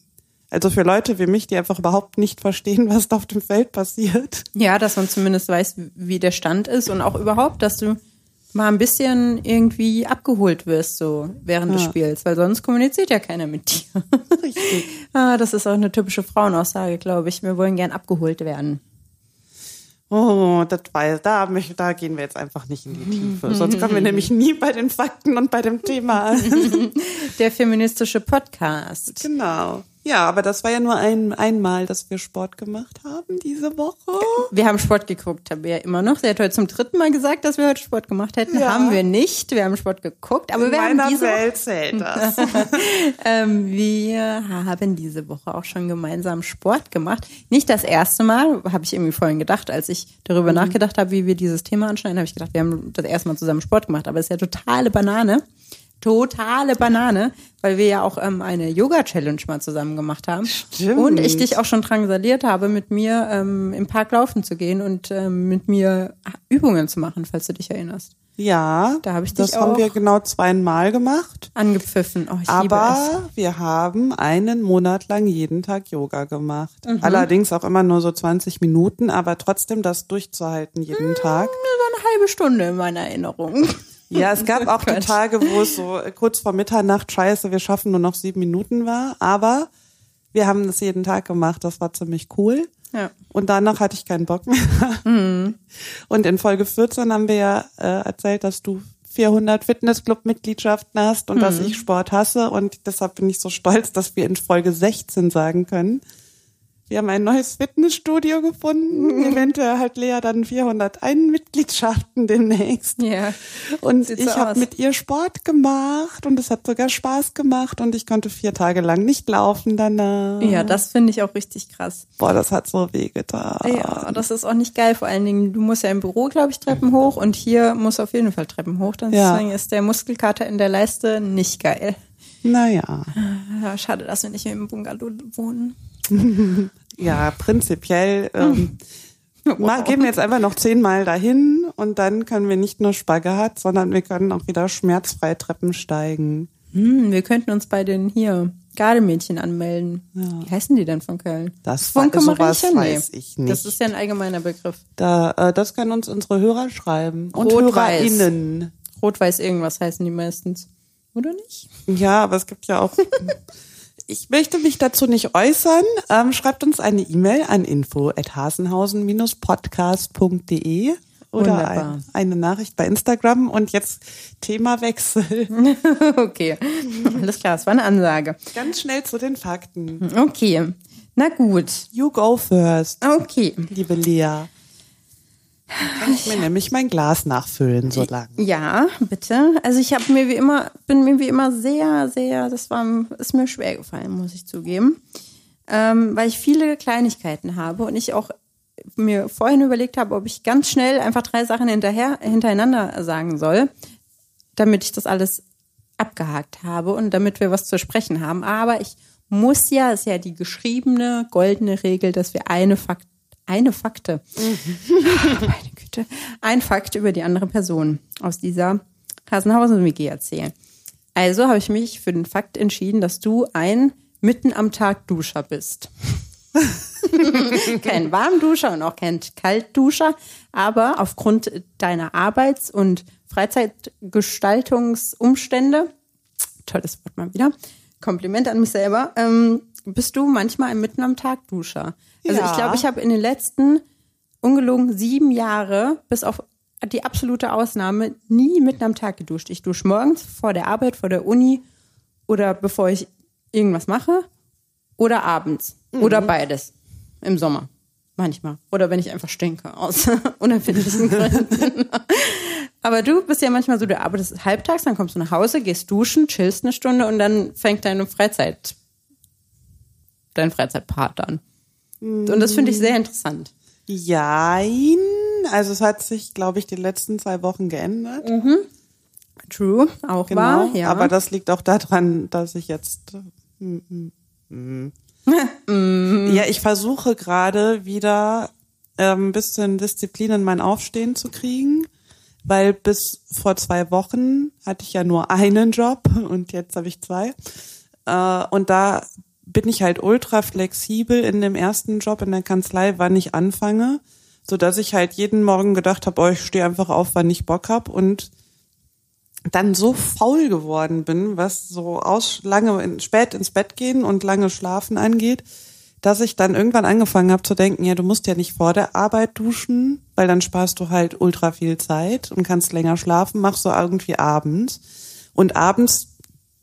also für Leute wie mich, die einfach überhaupt nicht verstehen, was da auf dem Feld passiert. Ja, dass man zumindest weiß, wie der Stand ist und auch überhaupt, dass du mal ein bisschen irgendwie abgeholt wirst so während des Ja. Spiels, weil sonst kommuniziert ja keiner mit dir. Richtig. ah, das ist auch eine typische Frauenaussage, glaube ich. Wir wollen gern abgeholt werden. Oh, das weiß, da, da gehen wir jetzt einfach nicht in die Tiefe. Sonst kommen wir nämlich nie bei den Fakten und bei dem Thema an. Der feministische Podcast. Genau. Ja, aber das war ja nur ein, einmal, dass wir Sport gemacht haben diese Woche. Wir haben Sport geguckt, haben wir ja immer noch. Sie hat heute zum dritten Mal gesagt, dass wir heute Sport gemacht hätten. Ja. Haben wir nicht. Wir haben Sport geguckt, aber In wir haben meiner diese Welt zählt das. ähm, wir haben diese Woche auch schon gemeinsam Sport gemacht. Nicht das erste Mal, habe ich irgendwie vorhin gedacht, als ich darüber Mhm. nachgedacht habe, wie wir dieses Thema anschneiden, habe ich gedacht, wir haben das erste Mal zusammen Sport gemacht, aber es ist ja totale Banane. Totale Banane, weil wir ja auch ähm, eine Yoga-Challenge mal zusammen gemacht haben. Stimmt. Und ich dich auch schon drangsaliert habe, mit mir ähm, im Park laufen zu gehen und ähm, mit mir Übungen zu machen, falls du dich erinnerst. Ja, Da habe ich das dich haben auch- wir genau zweimal gemacht. Angepfiffen. Oh, ich. Aber wir haben einen Monat lang jeden Tag Yoga gemacht. Mhm. Allerdings auch immer nur so 20 Minuten, aber trotzdem das durchzuhalten jeden Tag. Das war eine halbe Stunde in meiner Erinnerung. Ja, es gab auch die. Tage, wo es so kurz vor Mitternacht scheiße, wir schaffen nur noch sieben Minuten war. Aber wir haben das jeden Tag gemacht. Das war ziemlich cool. Ja. Und danach hatte ich keinen Bock mehr. Mhm. Und in Folge 14 haben wir ja äh, erzählt, dass du 400 Fitnessclub-Mitgliedschaften hast und Mhm. dass ich Sport hasse. Und deshalb bin ich so stolz, dass wir in Folge 16 sagen können, wir haben ein neues Fitnessstudio gefunden. Mhm. Eventuell hat Lea dann 401 Mitgliedschaften demnächst. Ja. Und Sieht ich so habe mit ihr Sport gemacht und es hat sogar Spaß gemacht und ich konnte vier Tage lang nicht laufen danach. Ja, das finde ich auch richtig krass. Boah, das hat so weh getan. Ja, das ist auch nicht geil. Vor allen Dingen, du musst ja im Büro, glaube ich, Treppen hoch und hier muss auf jeden Fall Treppen hoch. Dann Ja. Deswegen ist der Muskelkater in der Leiste nicht geil. Naja. Ja, schade, dass wir nicht mehr im Bungalow wohnen. Ja, prinzipiell ähm, mal, gehen wir jetzt einfach noch zehnmal dahin und dann können wir nicht nur Spagat, sondern wir können auch wieder schmerzfrei Treppen steigen. Hm, wir könnten uns bei den hier Gardemädchen anmelden. Wie heißen die denn von Köln? Das Funke sowas weiß ich nicht. Das ist ja ein allgemeiner Begriff. Da, äh, das können uns unsere Hörer schreiben. Und Rot-Weiß. HörerInnen. Rot-Weiß irgendwas heißen die meistens. Oder nicht? Ja, aber es gibt ja auch. Ich möchte mich dazu nicht äußern. Ähm, schreibt uns eine E-Mail an info@hasenhausen-podcast.de oder ein, eine Nachricht bei Instagram. Und jetzt Themawechsel. okay. Alles klar, das war eine Ansage. Ganz schnell zu den Fakten. Okay. Na gut. You go first, Okay. liebe Lea. Kann ich mir nämlich mein Glas nachfüllen so lang. Ja, bitte. Also ich habe mir wie immer, bin mir wie immer sehr, sehr, das war, ist mir schwer gefallen, muss ich zugeben. Ähm, weil ich viele Kleinigkeiten habe und ich auch mir vorhin überlegt habe, ob ich ganz schnell einfach drei Sachen hinterher, hintereinander sagen soll, damit ich das alles abgehakt habe und damit wir was zu sprechen haben. Aber ich muss ja, ist ja die geschriebene goldene Regel, dass wir eine Fakt, eine Fakte, meine Güte, ein Fakt über die andere Person aus dieser Hasenhausen-WG erzählen. Also habe ich mich für den Fakt entschieden, dass du ein mitten am Tag Duscher bist. kein Warmduscher und auch kein Kaltduscher, aber aufgrund deiner Arbeits- und Freizeitgestaltungsumstände, tolles Wort mal wieder, Kompliment an mich selber, ähm, bist du manchmal ein mitten am Tag Duscher. Also Ja. ich glaube, ich habe in den letzten ungelogen sieben Jahre, bis auf die absolute Ausnahme, nie mitten am Tag geduscht. Ich dusche morgens vor der Arbeit, vor der Uni oder bevor ich irgendwas mache oder abends oder beides im Sommer. Manchmal. Oder wenn ich einfach stinke aus unerfindlichen Gründen. Aber du bist ja manchmal so, du arbeitest halbtags, dann kommst du nach Hause, gehst duschen, chillst eine Stunde und dann fängt deine Freizeit, dein Freizeitpart an. Und das finde ich sehr interessant. Jein. Also es hat sich, glaube ich, die letzten zwei Wochen geändert. True, auch Genau. wahr, ja. Aber das liegt auch daran, dass ich jetzt. mm, mm, mm. ja, ich versuche gerade wieder ähm, ein bisschen Disziplin in mein Aufstehen zu kriegen, weil bis vor zwei Wochen hatte ich ja nur einen Job und jetzt habe ich zwei. Äh, und da bin ich halt ultra flexibel in dem ersten Job in der Kanzlei, wann ich anfange, so dass ich halt jeden Morgen gedacht habe, oh, ich stehe einfach auf, wann ich Bock hab und dann so faul geworden bin, was so aus lange in, spät ins Bett gehen und lange schlafen angeht, dass ich dann irgendwann angefangen habe zu denken, ja, du musst ja nicht vor der Arbeit duschen, weil dann sparst du halt ultra viel Zeit und kannst länger schlafen, machst du irgendwie abends. Und abends,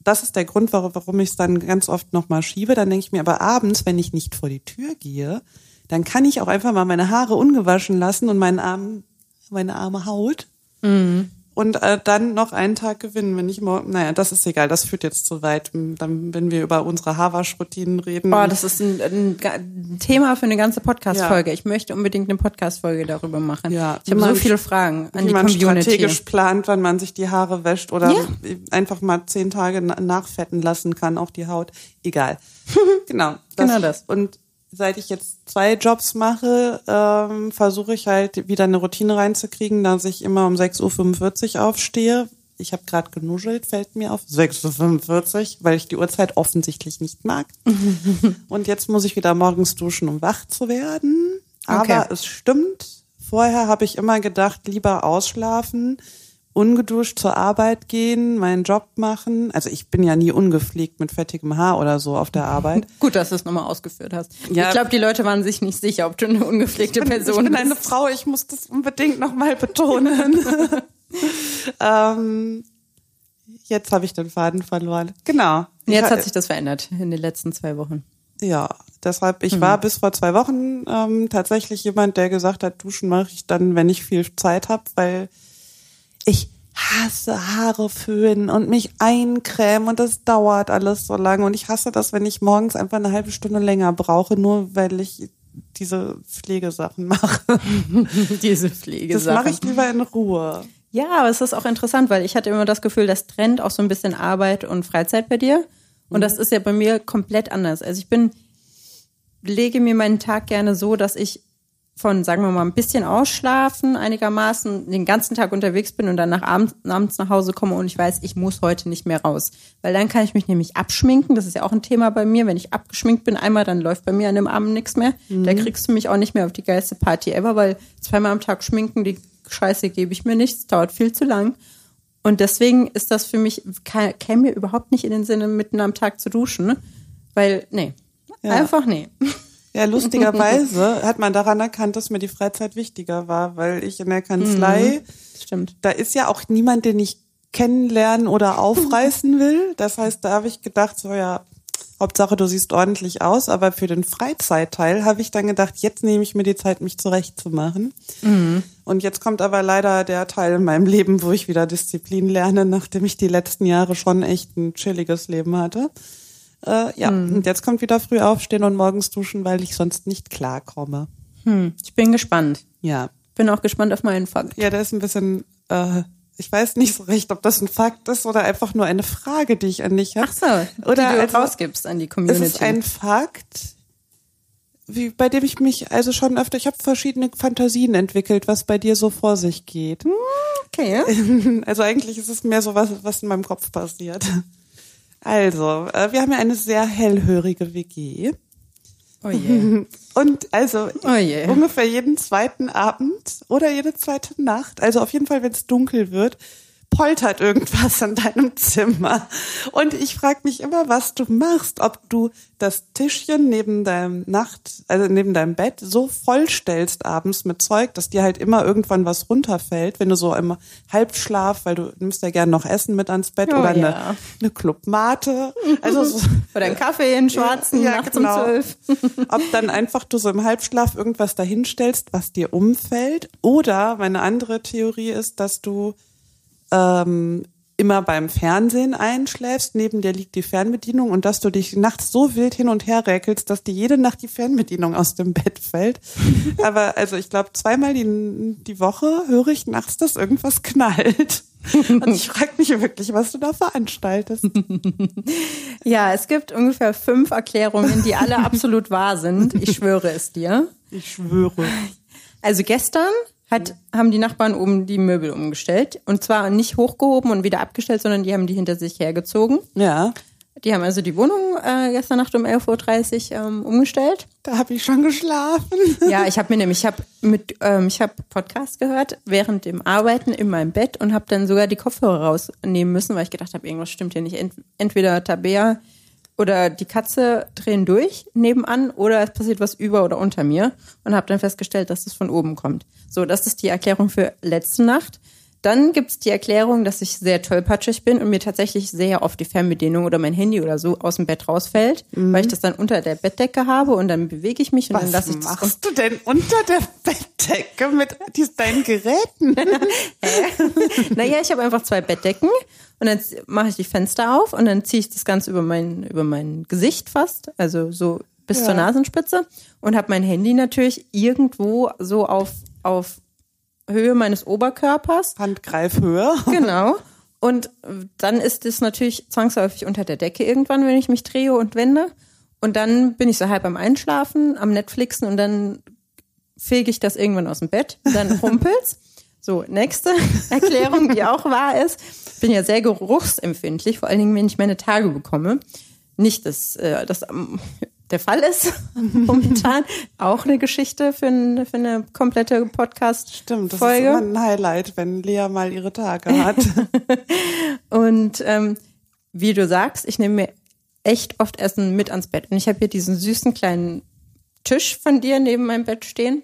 das ist der Grund, warum ich es dann ganz oft nochmal schiebe, dann denke ich mir, aber abends, wenn ich nicht vor die Tür gehe, dann kann ich auch einfach mal meine Haare ungewaschen lassen und meinen Arm, meine arme Haut. Mhm und äh, dann noch einen Tag gewinnen, wenn ich morgen, naja, das ist egal, das führt jetzt zu weit, dann, wenn wir über unsere Haarwaschroutinen reden. Oh, das ist ein, ein Thema für eine ganze Podcast-Folge. Ja. Ich möchte unbedingt eine Podcast-Folge darüber machen. Ja, ich habe so viele Fragen an die man Community. strategisch plant, wann man sich die Haare wäscht oder ja. einfach mal zehn Tage nachfetten lassen kann, auch die Haut. Egal. genau. Das, genau das. Und seit ich jetzt zwei Jobs mache, ähm, versuche ich halt wieder eine Routine reinzukriegen, dass ich immer um 6.45 Uhr aufstehe. Ich habe gerade genuschelt, fällt mir auf. 6.45 Uhr, weil ich die Uhrzeit offensichtlich nicht mag. Und jetzt muss ich wieder morgens duschen, um wach zu werden. Aber okay. es stimmt. Vorher habe ich immer gedacht, lieber ausschlafen ungeduscht zur Arbeit gehen, meinen Job machen. Also ich bin ja nie ungepflegt mit fettigem Haar oder so auf der Arbeit. Gut, dass du es nochmal ausgeführt hast. Ja. Ich glaube, die Leute waren sich nicht sicher, ob du eine ungepflegte bin, Person bist. Ich bin eine Frau, ich muss das unbedingt nochmal betonen. ähm, jetzt habe ich den Faden verloren. Genau. Jetzt hat sich das verändert in den letzten zwei Wochen. Ja, deshalb, ich mhm. war bis vor zwei Wochen ähm, tatsächlich jemand, der gesagt hat, duschen mache ich dann, wenn ich viel Zeit habe, weil ich hasse Haare föhnen und mich eincremen und das dauert alles so lange und ich hasse das, wenn ich morgens einfach eine halbe Stunde länger brauche, nur weil ich diese Pflegesachen mache. diese Pflegesachen. Das mache ich lieber in Ruhe. Ja, aber es ist auch interessant, weil ich hatte immer das Gefühl, das trennt auch so ein bisschen Arbeit und Freizeit bei dir. Und mhm. das ist ja bei mir komplett anders. Also ich bin, lege mir meinen Tag gerne so, dass ich von, sagen wir mal, ein bisschen ausschlafen einigermaßen, den ganzen Tag unterwegs bin und dann nach abends, abends nach Hause komme und ich weiß, ich muss heute nicht mehr raus. Weil dann kann ich mich nämlich abschminken. Das ist ja auch ein Thema bei mir. Wenn ich abgeschminkt bin einmal, dann läuft bei mir an dem Abend nichts mehr. Mhm. Da kriegst du mich auch nicht mehr auf die geilste Party ever, weil zweimal am Tag schminken, die Scheiße gebe ich mir nicht. Es dauert viel zu lang. Und deswegen ist das für mich, käme mir überhaupt nicht in den Sinne, mitten am Tag zu duschen. Weil, nee. Ja. Einfach nee. Ja, lustigerweise hat man daran erkannt, dass mir die Freizeit wichtiger war, weil ich in der Kanzlei, mhm, stimmt. da ist ja auch niemand, den ich kennenlernen oder aufreißen will. Das heißt, da habe ich gedacht, so ja, Hauptsache du siehst ordentlich aus, aber für den Freizeitteil habe ich dann gedacht, jetzt nehme ich mir die Zeit, mich zurechtzumachen. Mhm. Und jetzt kommt aber leider der Teil in meinem Leben, wo ich wieder Disziplin lerne, nachdem ich die letzten Jahre schon echt ein chilliges Leben hatte. Äh, ja, hm. und jetzt kommt wieder früh aufstehen und morgens duschen, weil ich sonst nicht klarkomme. Hm. Ich bin gespannt. Ja. Bin auch gespannt auf meinen Fakt. Ja, der ist ein bisschen, äh, ich weiß nicht so recht, ob das ein Fakt ist oder einfach nur eine Frage, die ich an dich habe. Ach so, oder die du also, rausgibst an die Community. Es ist ein Fakt, wie, bei dem ich mich also schon öfter, ich habe verschiedene Fantasien entwickelt, was bei dir so vor sich geht. Hm, okay. Also eigentlich ist es mehr so was, was in meinem Kopf passiert. Also, äh, wir haben ja eine sehr hellhörige WG. Oh je. Und also oh je. ungefähr jeden zweiten Abend oder jede zweite Nacht, also auf jeden Fall, wenn es dunkel wird, poltert irgendwas in deinem Zimmer. Und ich frage mich immer, was du machst, ob du das Tischchen neben deinem Nacht, also neben deinem Bett so vollstellst abends mit Zeug, dass dir halt immer irgendwann was runterfällt, wenn du so im Halbschlaf, weil du nimmst ja gern noch Essen mit ans Bett oh, oder ja. eine, eine Clubmate. Also so, oder einen Kaffee in schwarzen ja, nachts genau. um zwölf. ob dann einfach du so im Halbschlaf irgendwas dahinstellst, was dir umfällt. Oder meine andere Theorie ist, dass du ähm, immer beim Fernsehen einschläfst, neben dir liegt die Fernbedienung und dass du dich nachts so wild hin und her räkelst, dass dir jede Nacht die Fernbedienung aus dem Bett fällt. Aber also ich glaube, zweimal die, die Woche höre ich nachts, dass irgendwas knallt. Und ich frage mich wirklich, was du da veranstaltest. Ja, es gibt ungefähr fünf Erklärungen, die alle absolut wahr sind. Ich schwöre es dir. Ich schwöre. Also gestern hat, haben die Nachbarn oben die Möbel umgestellt. Und zwar nicht hochgehoben und wieder abgestellt, sondern die haben die hinter sich hergezogen. Ja. Die haben also die Wohnung äh, gestern Nacht um 11.30 Uhr ähm, umgestellt. Da habe ich schon geschlafen. Ja, ich habe mir nämlich, ich habe mit, ähm, ich habe Podcast gehört während dem Arbeiten in meinem Bett und habe dann sogar die Kopfhörer rausnehmen müssen, weil ich gedacht habe, irgendwas stimmt hier nicht. Ent entweder Tabea oder die Katze drehen durch nebenan oder es passiert was über oder unter mir und habe dann festgestellt, dass es von oben kommt. So, das ist die Erklärung für letzte Nacht. Dann gibt's die Erklärung, dass ich sehr tollpatschig bin und mir tatsächlich sehr oft die Fernbedienung oder mein Handy oder so aus dem Bett rausfällt, mhm. weil ich das dann unter der Bettdecke habe und dann bewege ich mich und Was dann lasse ich das. Was machst du denn unter der Bettdecke mit deinen Geräten? naja, ich habe einfach zwei Bettdecken und dann mache ich die Fenster auf und dann ziehe ich das Ganze über mein, über mein Gesicht fast, also so bis ja. zur Nasenspitze und habe mein Handy natürlich irgendwo so auf, auf Höhe meines Oberkörpers. Handgreifhöhe. Genau. Und dann ist es natürlich zwangsläufig unter der Decke irgendwann, wenn ich mich drehe und wende. Und dann bin ich so halb am Einschlafen, am Netflixen und dann fege ich das irgendwann aus dem Bett. Dann rumpelt's. So, nächste Erklärung, die auch wahr ist. Ich bin ja sehr geruchsempfindlich, vor allen Dingen, wenn ich meine Tage bekomme. Nicht, dass äh, das der Fall ist momentan. Auch eine Geschichte für, ein, für eine komplette Podcast-Folge. Stimmt, das ist immer ein Highlight, wenn Lea mal ihre Tage hat. und ähm, wie du sagst, ich nehme mir echt oft Essen mit ans Bett. Und ich habe hier diesen süßen kleinen Tisch von dir neben meinem Bett stehen.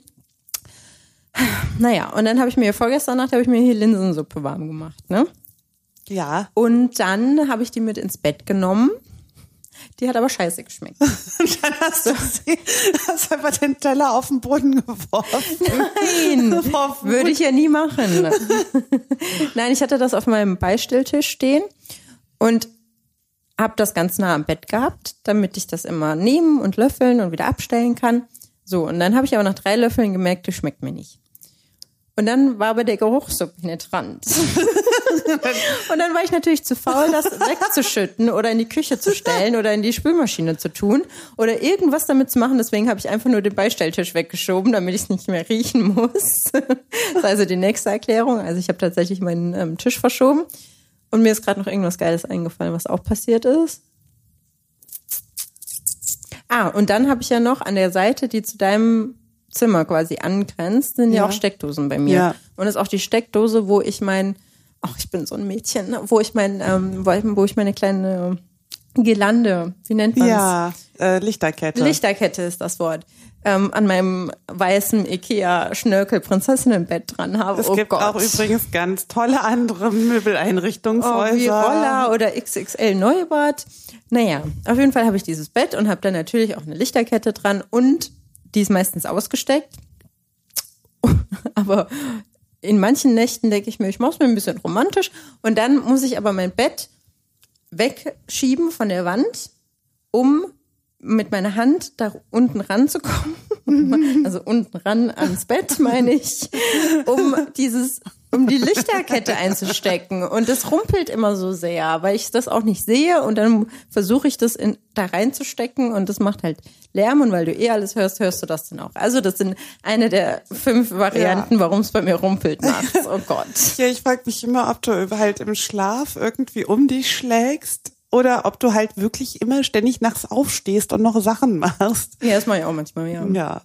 Naja, und dann habe ich mir vorgestern Nacht habe ich mir hier Linsensuppe warm gemacht, ne? Ja. Und dann habe ich die mit ins Bett genommen die hat aber scheiße geschmeckt. Und dann hast du sie, hast einfach den Teller auf den Boden geworfen. Nein, würde ich ja nie machen. Nein, ich hatte das auf meinem Beistelltisch stehen und habe das ganz nah am Bett gehabt, damit ich das immer nehmen und löffeln und wieder abstellen kann. So, und dann habe ich aber nach drei Löffeln gemerkt, die schmeckt mir nicht. Und dann war aber der Geruch so penetrant. und dann war ich natürlich zu faul, das wegzuschütten oder in die Küche zu stellen oder in die Spülmaschine zu tun oder irgendwas damit zu machen. Deswegen habe ich einfach nur den Beistelltisch weggeschoben, damit ich es nicht mehr riechen muss. das ist also die nächste Erklärung. Also ich habe tatsächlich meinen ähm, Tisch verschoben und mir ist gerade noch irgendwas Geiles eingefallen, was auch passiert ist. Ah, und dann habe ich ja noch an der Seite, die zu deinem Zimmer quasi angrenzt, sind ja, ja auch Steckdosen bei mir. Ja. Und das ist auch die Steckdose, wo ich mein ach, ich bin so ein Mädchen, ne, wo ich mein, ähm, wo ich meine kleine Girlande, wie nennt man Ja, äh, Lichterkette. Lichterkette ist das Wort. Ähm, an meinem weißen Ikea Schnörkel Prinzessinnenbett dran habe. Es oh gibt Gott. auch übrigens ganz tolle andere Möbeleinrichtungshäuser. Oh, wie Roller oder XXL Neubad. Naja, auf jeden Fall habe ich dieses Bett und habe dann natürlich auch eine Lichterkette dran und die ist meistens ausgesteckt. Aber in manchen Nächten denke ich mir, ich mache es mir ein bisschen romantisch und dann muss ich aber mein Bett wegschieben von der Wand, um mit meiner Hand da unten ranzukommen, also unten ran ans Bett, meine ich, um dieses, um die Lichterkette einzustecken. Und das rumpelt immer so sehr, weil ich das auch nicht sehe und dann versuche ich das in, da reinzustecken und das macht halt Lärm und weil du eh alles hörst, hörst du das dann auch. Also das sind eine der fünf Varianten, ja. warum es bei mir rumpelt nachts. Oh Gott. Ja, ich frage mich immer, ob du halt im Schlaf irgendwie um dich schlägst oder ob du halt wirklich immer ständig nachts aufstehst und noch Sachen machst. Ja, das mache ich auch manchmal, ja. Ja.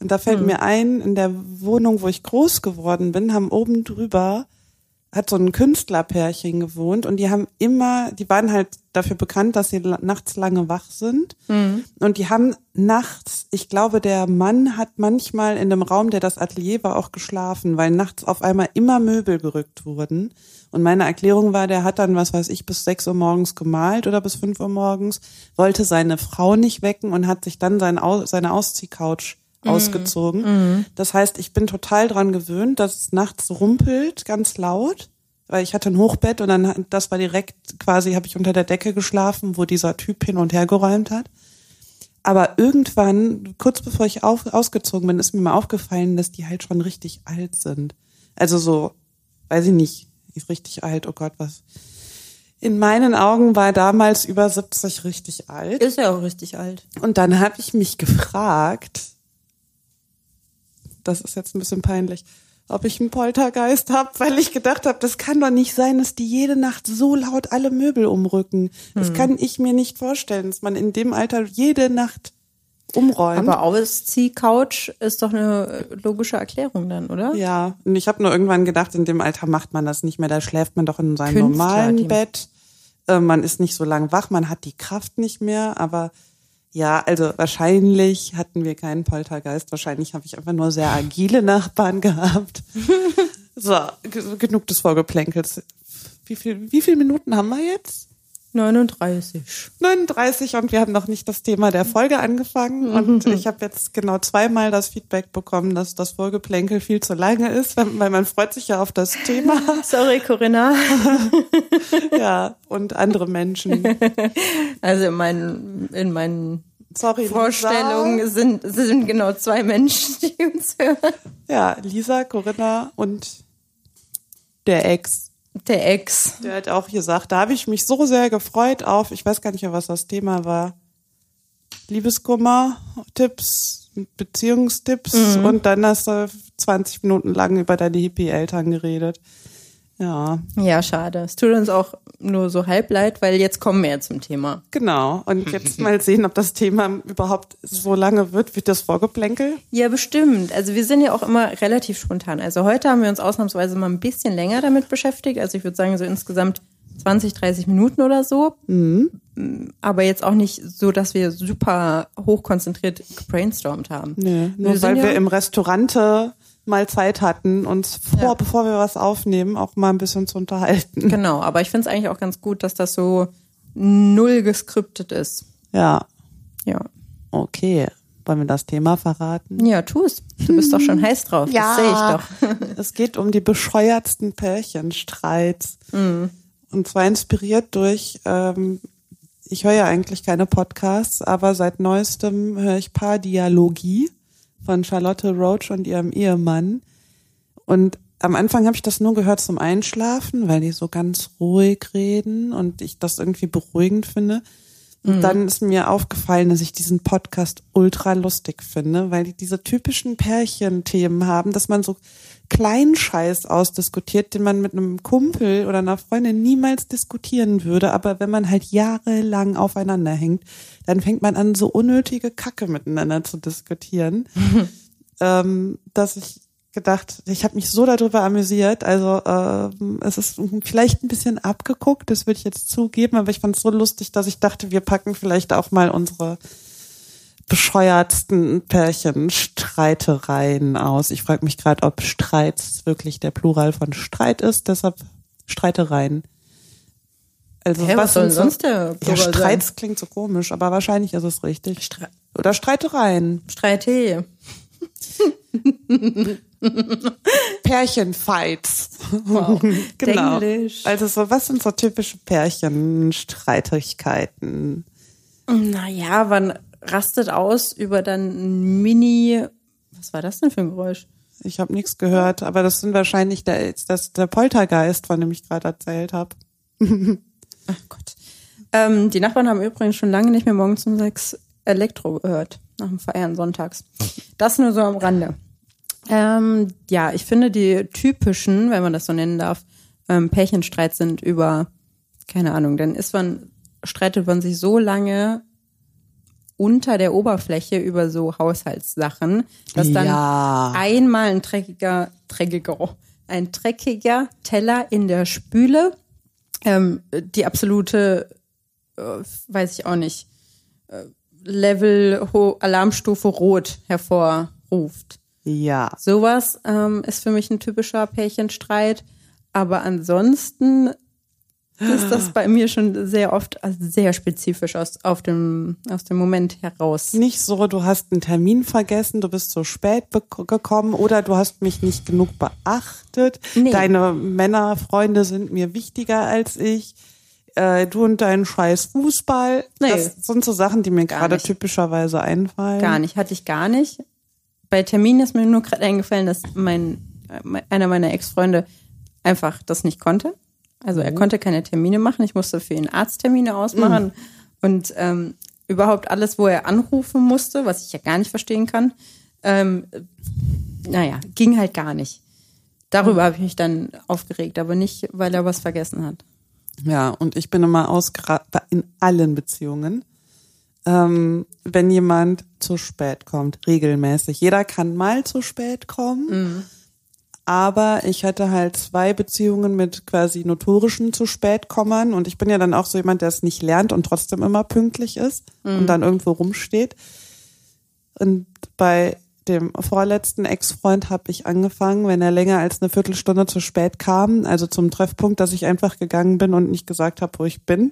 Und da fällt hm. mir ein, in der Wohnung, wo ich groß geworden bin, haben oben drüber hat so ein Künstlerpärchen gewohnt und die haben immer, die waren halt dafür bekannt, dass sie nachts lange wach sind. Mhm. Und die haben nachts, ich glaube, der Mann hat manchmal in dem Raum, der das Atelier war, auch geschlafen, weil nachts auf einmal immer Möbel gerückt wurden. Und meine Erklärung war, der hat dann, was weiß ich, bis sechs Uhr morgens gemalt oder bis fünf Uhr morgens, wollte seine Frau nicht wecken und hat sich dann sein, seine Ausziehcouch. Ausgezogen. Mhm. Das heißt, ich bin total dran gewöhnt, dass es nachts rumpelt, ganz laut, weil ich hatte ein Hochbett und dann, das war direkt quasi, habe ich unter der Decke geschlafen, wo dieser Typ hin und her geräumt hat. Aber irgendwann, kurz bevor ich auf, ausgezogen bin, ist mir mal aufgefallen, dass die halt schon richtig alt sind. Also so, weiß ich nicht, ist richtig alt, oh Gott, was. In meinen Augen war damals über 70 richtig alt. Ist ja auch richtig alt. Und dann habe ich mich gefragt, das ist jetzt ein bisschen peinlich, ob ich einen Poltergeist habe, weil ich gedacht habe, das kann doch nicht sein, dass die jede Nacht so laut alle Möbel umrücken. Das hm. kann ich mir nicht vorstellen, dass man in dem Alter jede Nacht umräumt. Aber Auszieh-Couch ist doch eine logische Erklärung dann, oder? Ja, und ich habe nur irgendwann gedacht, in dem Alter macht man das nicht mehr, da schläft man doch in seinem Künstler, normalen Bett. Äh, man ist nicht so lang wach, man hat die Kraft nicht mehr, aber ja, also wahrscheinlich hatten wir keinen Poltergeist. Wahrscheinlich habe ich einfach nur sehr agile Nachbarn gehabt. so, genug des Vorgeplänkels. Wie viel, wie viele Minuten haben wir jetzt? 39. 39 und wir haben noch nicht das Thema der Folge angefangen und ich habe jetzt genau zweimal das Feedback bekommen, dass das Vorgeplänkel viel zu lange ist, weil man freut sich ja auf das Thema. Sorry, Corinna. ja, und andere Menschen. Also in meinen, in meinen Sorry, Vorstellungen Lisa. sind, sind genau zwei Menschen, die uns hören. Ja, Lisa, Corinna und der Ex. Der Ex. Der hat auch gesagt, da habe ich mich so sehr gefreut auf, ich weiß gar nicht mehr, was das Thema war. Liebeskummer, Tipps, Beziehungstipps und dann hast du 20 Minuten lang über deine Hippie-Eltern geredet. Ja, Ja, schade. Es tut uns auch nur so halb leid, weil jetzt kommen wir ja zum Thema. genau. Und jetzt mal sehen, ob das Thema überhaupt so lange wird wie das Vorgeplänkel. Ja, bestimmt. Also wir sind ja auch immer relativ spontan. Also heute haben wir uns ausnahmsweise mal ein bisschen länger damit beschäftigt. Also ich würde sagen so insgesamt 20, 30 Minuten oder so. Aber jetzt auch nicht so, dass wir super hochkonzentriert gebrainstormt haben. Nee, nur sind weil ja- wir im Restaurante mal Zeit hatten, uns vor, Ja. bevor wir was aufnehmen, auch mal ein bisschen zu unterhalten. Genau, aber ich finde es eigentlich auch ganz gut, dass das so null geskriptet ist. Ja, Ja. okay. Wollen wir das Thema verraten? Ja, tu es. Du bist doch schon heiß drauf. Das sehe ich doch. Es geht um die bescheuertsten Pärchenstreits. Und zwar inspiriert durch, ähm, ich höre ja eigentlich keine Podcasts, aber seit neuestem höre ich Paardialogie von Charlotte Roach und ihrem Ehemann. Und am Anfang habe ich das nur gehört zum Einschlafen, weil die so ganz ruhig reden und ich das irgendwie beruhigend finde. Und dann ist mir aufgefallen, dass ich diesen Podcast ultra lustig finde, weil die diese typischen Pärchenthemen haben, dass man so Kleinscheiß ausdiskutiert, den man mit einem Kumpel oder einer Freundin niemals diskutieren würde. Aber wenn man halt jahrelang aufeinander hängt, dann fängt man an, so unnötige Kacke miteinander zu diskutieren, ähm, dass ich gedacht, ich habe mich so darüber amüsiert. Also ähm, es ist vielleicht ein bisschen abgeguckt, das würde ich jetzt zugeben, aber ich fand es so lustig, dass ich dachte, wir packen vielleicht auch mal unsere bescheuertsten Pärchenstreitereien aus. Ich frage mich gerade, ob Streits wirklich der Plural von Streit ist, deshalb Streitereien. Also Hä, was soll denn sind so- sonst der Ja, Plural sein? Streits klingt so komisch, aber wahrscheinlich ist es richtig. Stre Oder Streitereien. Streitee. Pärchenfights. Wow. genau. Denglisch. Also so, was sind so typische Pärchenstreitigkeiten? Naja, man rastet aus über dann ein Mini. Was war das denn für ein Geräusch? Ich habe nichts gehört, aber das sind wahrscheinlich der, das der Poltergeist, von dem ich gerade erzählt habe. Ach Gott. Ähm, die Nachbarn haben übrigens schon lange nicht mehr morgens um sechs Elektro gehört, nach dem Feiern sonntags. Das nur so am Rande. Ähm, ja, ich finde die typischen, wenn man das so nennen darf, ähm, Pärchenstreit sind über, keine Ahnung, dann ist man, streitet man sich so lange unter der Oberfläche über so Haushaltssachen, dass dann Ja. einmal ein dreckiger, dreckiger, ein dreckiger Teller in der Spüle ähm, die absolute, äh, weiß ich auch nicht, äh, Level Ho Alarmstufe Rot hervorruft. Ja. Sowas ähm, ist für mich ein typischer Pärchenstreit. Aber ansonsten ist das bei mir schon sehr oft also sehr spezifisch aus, auf dem, aus dem Moment heraus. Nicht so, du hast einen Termin vergessen, du bist zu spät gekommen oder du hast mich nicht genug beachtet. Nee. Deine Männerfreunde sind mir wichtiger als ich. Äh, du und dein scheiß Fußball. Nee. Das sind so Sachen, die mir gerade typischerweise einfallen. Gar nicht, hatte ich gar nicht. Bei Terminen ist mir nur gerade eingefallen, dass mein, äh, einer meiner Ex-Freunde einfach das nicht konnte. Also er konnte keine Termine machen. Ich musste für ihn Arzttermine ausmachen und ähm, überhaupt alles, wo er anrufen musste, was ich ja gar nicht verstehen kann. Ähm, naja, ging halt gar nicht. Darüber habe ich mich dann aufgeregt, aber nicht, weil er was vergessen hat. Ja, und ich bin immer ausgera in allen Beziehungen, ähm, wenn jemand zu spät kommt, regelmäßig. Jeder kann mal zu spät kommen, Aber ich hatte halt zwei Beziehungen mit quasi notorischen zu spät kommern und ich bin ja dann auch so jemand, der es nicht lernt und trotzdem immer pünktlich ist und dann irgendwo rumsteht. Und bei dem vorletzten Ex-Freund habe ich angefangen, wenn er länger als eine Viertelstunde zu spät kam, also zum Treffpunkt, dass ich einfach gegangen bin und nicht gesagt habe, wo ich bin.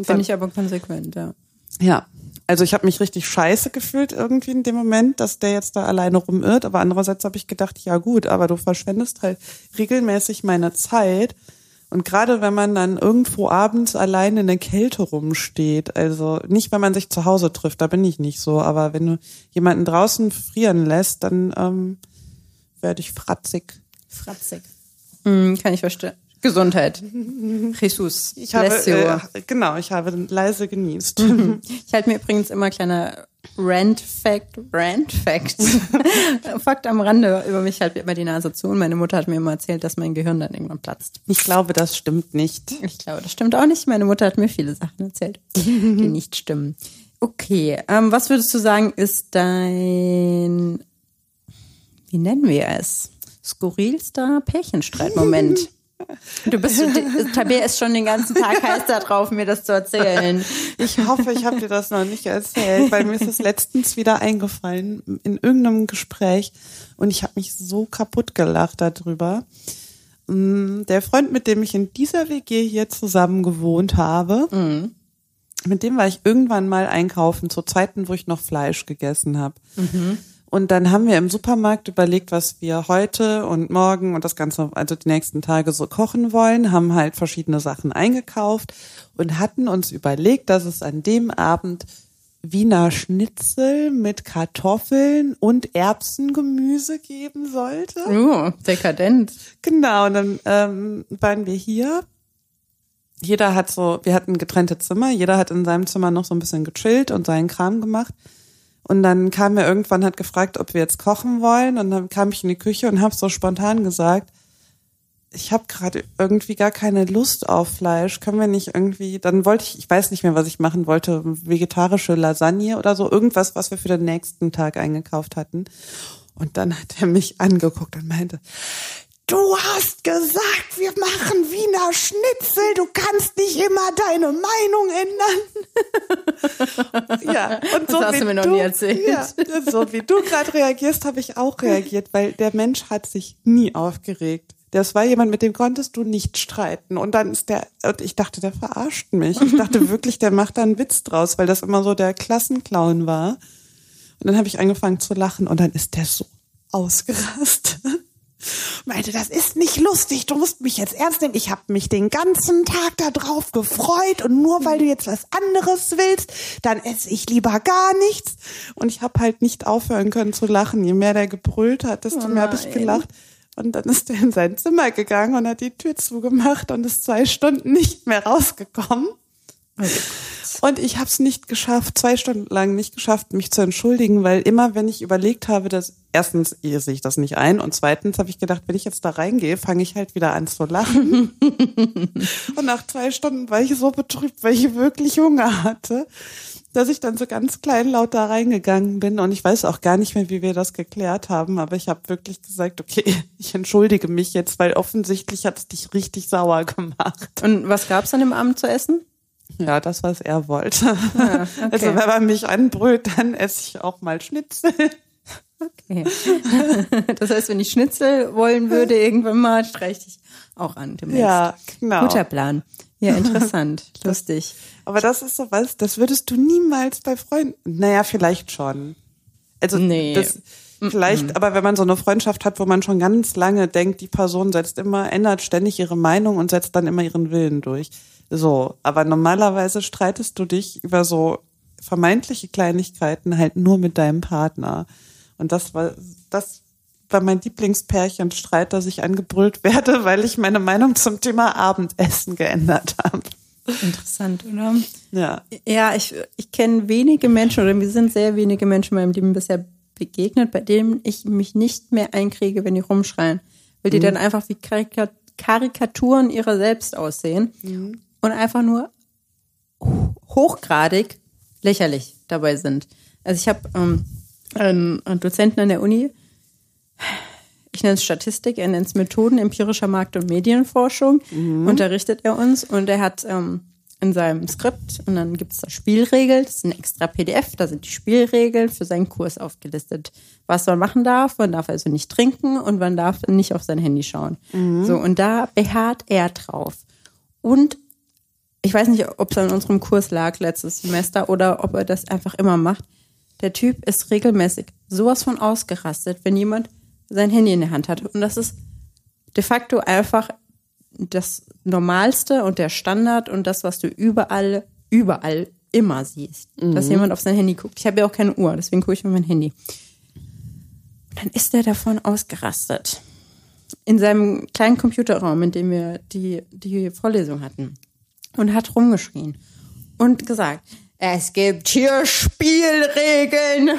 Finde ich aber konsequent, ja. Ja, also ich habe mich richtig scheiße gefühlt irgendwie in dem Moment, dass der jetzt da alleine rumirrt. Aber andererseits habe ich gedacht, ja gut, aber du verschwendest halt regelmäßig meine Zeit. Und gerade wenn man dann irgendwo abends alleine in der Kälte rumsteht, also nicht, wenn man sich zu Hause trifft, da bin ich nicht so, aber wenn du jemanden draußen frieren lässt, dann ähm, werde ich fratzig. Fratzig. Mm, kann ich verstehen. Gesundheit. Jesus. Ich habe, bless you. äh, genau, ich habe leise genießt. Ich halte mir übrigens immer kleiner Rant-Fact, Rant-Fact, Fakt am Rande über mich halt immer die Nase zu und meine Mutter hat mir immer erzählt, dass mein Gehirn dann irgendwann platzt. Ich glaube, das stimmt nicht. Ich glaube, das stimmt auch nicht. Meine Mutter hat mir viele Sachen erzählt, die nicht stimmen. Okay, ähm, was würdest du sagen, ist dein, wie nennen wir es? Skurrilster Pärchenstreitmoment? Du bist, Tabea ist schon den ganzen Tag heiß da drauf, mir das zu erzählen. Ich hoffe, ich habe dir das noch nicht erzählt, weil mir ist es letztens wieder eingefallen in irgendeinem Gespräch und ich habe mich so kaputt gelacht darüber. Mm, Der Freund, mit dem ich in dieser WG hier zusammen gewohnt habe, mit dem war ich irgendwann mal einkaufen zu Zeiten, wo ich noch Fleisch gegessen habe. Und dann haben wir im Supermarkt überlegt, was wir heute und morgen und das Ganze, also die nächsten Tage so kochen wollen, haben halt verschiedene Sachen eingekauft und hatten uns überlegt, dass es an dem Abend Wiener Schnitzel mit Kartoffeln und Erbsengemüse geben sollte. Oh, dekadent. Genau, und dann ähm, waren wir hier. Jeder hat so, wir hatten getrennte Zimmer, jeder hat in seinem Zimmer noch so ein bisschen gechillt und seinen Kram gemacht. Und dann kam er irgendwann, hat gefragt, ob wir jetzt kochen wollen. Und dann kam ich in die Küche und habe so spontan gesagt, ich habe gerade irgendwie gar keine Lust auf Fleisch. Können wir nicht irgendwie, dann wollte ich, ich weiß nicht mehr, was ich machen wollte, vegetarische Lasagne oder so, irgendwas, was wir für den nächsten Tag eingekauft hatten. Und dann hat er mich angeguckt und meinte, Du hast gesagt, wir machen Wiener Schnitzel. Du kannst nicht immer deine Meinung ändern. ja, und so Das hast wie du mir noch nie erzählt. Ja, so wie du gerade reagierst, habe ich auch reagiert, weil der Mensch hat sich nie aufgeregt. Das war jemand, mit dem konntest du nicht streiten. Und dann ist der, und ich dachte, der verarscht mich. Ich dachte wirklich, der macht da einen Witz draus, weil das immer so der Klassenclown war. Und dann habe ich angefangen zu lachen und dann ist der so ausgerastet. Meinte, das ist nicht lustig, du musst mich jetzt ernst nehmen. Ich habe mich den ganzen Tag da drauf gefreut und nur weil du jetzt was anderes willst, dann esse ich lieber gar nichts. Und ich habe halt nicht aufhören können zu lachen. Je mehr der gebrüllt hat, desto Oh mehr habe ich gelacht. Und dann ist er in sein Zimmer gegangen und hat die Tür zugemacht und ist zwei Stunden nicht mehr rausgekommen. Und ich habe es nicht geschafft, zwei Stunden lang nicht geschafft, mich zu entschuldigen, weil immer, wenn ich überlegt habe, dass erstens sehe ich das nicht ein und zweitens habe ich gedacht, wenn ich jetzt da reingehe, fange ich halt wieder an zu lachen. und nach zwei Stunden war ich so betrübt, weil ich wirklich Hunger hatte, dass ich dann so ganz kleinlaut da reingegangen bin und ich weiß auch gar nicht mehr, wie wir das geklärt haben, aber ich habe wirklich gesagt, okay, ich entschuldige mich jetzt, weil offensichtlich hat es dich richtig sauer gemacht. Und was gab's an dem Abend zu essen? Ja, das, was er wollte. Ah, okay. Also wenn man mich anbrüllt, dann esse ich auch mal Schnitzel. Okay. Das heißt, wenn ich Schnitzel wollen würde, irgendwann mal streiche ich auch an. Demnächst. Ja, genau. Guter Plan. Ja, interessant. Lustig. Aber das ist so was, das würdest du niemals bei Freunden. Naja, vielleicht schon. Also Nee. das vielleicht, aber wenn man so eine Freundschaft hat, wo man schon ganz lange denkt, die Person setzt immer, ändert ständig ihre Meinung und setzt dann immer ihren Willen durch. So, aber normalerweise streitest du dich über so vermeintliche Kleinigkeiten halt nur mit deinem Partner. Und das war das war mein Lieblingspärchenstreit, dass ich angebrüllt werde, weil ich meine Meinung zum Thema Abendessen geändert habe. Interessant, oder? Ja. Ja, ich, ich kenne wenige Menschen oder mir sind sehr wenige Menschen in meinem Leben bisher begegnet, bei denen ich mich nicht mehr einkriege, wenn die rumschreien. Weil die dann einfach wie Karika Karikaturen ihrer selbst aussehen und einfach nur hochgradig lächerlich dabei sind. Also ich habe ähm, einen, Dozenten an der Uni, ich nenne es Statistik, er nennt es Methoden empirischer Markt- und Medienforschung, unterrichtet er uns und er hat ähm, in seinem Skript und dann gibt es da Spielregeln, das ist ein extra PDF, da sind die Spielregeln für seinen Kurs aufgelistet. Was man machen darf, man darf also nicht trinken und man darf nicht auf sein Handy schauen. So, und da beharrt er drauf. Und ich weiß nicht, ob es an unserem Kurs lag letztes Semester oder ob er das einfach immer macht. Der Typ ist regelmäßig sowas von ausgerastet, wenn jemand sein Handy in der Hand hat. Und das ist de facto einfach das Normalste und der Standard und das, was du überall, überall immer siehst. Dass jemand auf sein Handy guckt. Ich habe ja auch keine Uhr, deswegen gucke ich auf mein Handy. Und dann ist er davon ausgerastet. In seinem kleinen Computerraum, in dem wir die, die Vorlesung hatten. Und hat rumgeschrien. Und gesagt, es gibt hier Spielregeln. Mein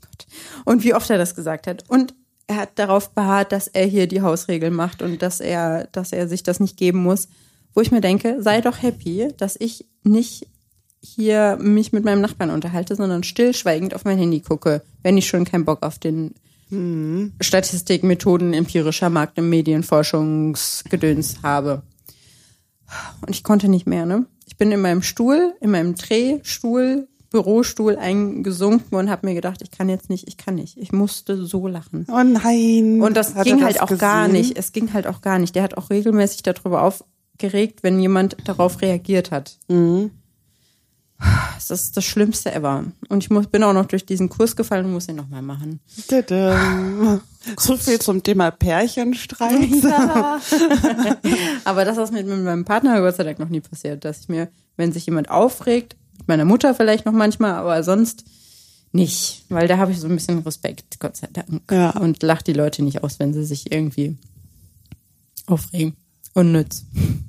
Gott. Und wie oft er das gesagt hat. Und er hat darauf beharrt, dass er hier die Hausregeln macht und dass er, dass er sich das nicht geben muss. Wo ich mir denke, sei doch happy, dass ich nicht hier mich mit meinem Nachbarn unterhalte, sondern stillschweigend auf mein Handy gucke, wenn ich schon keinen Bock auf den Statistik, Methoden empirischer Markt- und Medienforschungsgedöns habe. Und ich konnte nicht mehr, ne? Ich bin in meinem Stuhl, in meinem Drehstuhl, Bürostuhl eingesunken und habe mir gedacht, ich kann jetzt nicht, ich kann nicht. Ich musste so lachen. Oh nein. Und das ging er halt auch gar gesehen? nicht. Es ging halt auch gar nicht. Der hat auch regelmäßig darüber aufgeregt, wenn jemand darauf reagiert hat. Das ist das Schlimmste ever. Und ich muss, bin auch noch durch diesen Kurs gefallen und muss ihn nochmal machen. Tadam. So viel zum Thema Pärchenstreit. Aber das ist mir mit meinem Partner Gott sei Dank noch nie passiert, dass ich mir, wenn sich jemand aufregt, mit meiner Mutter vielleicht noch manchmal, aber sonst nicht. Weil da habe ich so ein bisschen Respekt, Gott sei Dank. Ja. Und lache die Leute nicht aus, wenn sie sich irgendwie aufregen. Unnütz.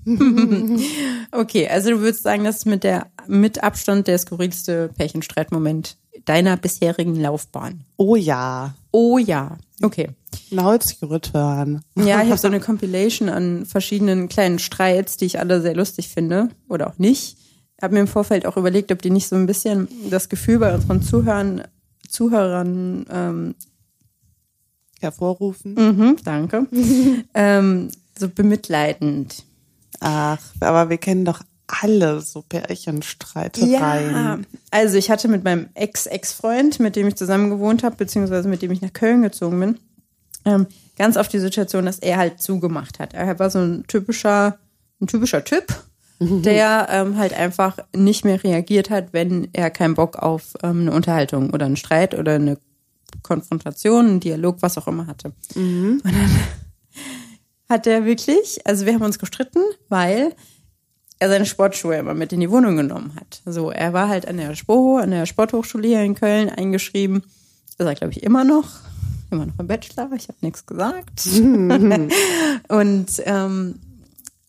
okay, also du würdest sagen, das ist mit der mit Abstand der skurrilste Pärchenstreitmoment deiner bisherigen Laufbahn. Oh ja. Oh ja. Okay. Laut hören. Ja, ich habe so eine Compilation an verschiedenen kleinen Streits, die ich alle sehr lustig finde oder auch nicht. Habe mir im Vorfeld auch überlegt, ob die nicht so ein bisschen das Gefühl bei unseren Zuhörern, Zuhörern, ähm, Hervorrufen. mhm, danke, ähm, so bemitleidend. Ach, aber wir kennen doch alle so Pärchenstreitereien. also ich hatte mit meinem Ex-Ex-Freund, mit dem ich zusammen gewohnt habe, beziehungsweise mit dem ich nach Köln gezogen bin, ähm, ganz oft die Situation, dass er halt zugemacht hat. Er war so ein typischer, ein typischer Typ, der ähm, halt einfach nicht mehr reagiert hat, wenn er keinen Bock auf ähm, eine Unterhaltung oder einen Streit oder eine Konfrontation, einen Dialog, was auch immer hatte. Und dann hat er wirklich, also wir haben uns gestritten, weil er seine Sportschuhe immer mit in die Wohnung genommen hat. So, er war halt an der Spoho, an der Sporthochschule hier in Köln eingeschrieben. Ist er, glaube ich, immer noch. Immer noch im Bachelor, ich habe nichts gesagt. und ähm,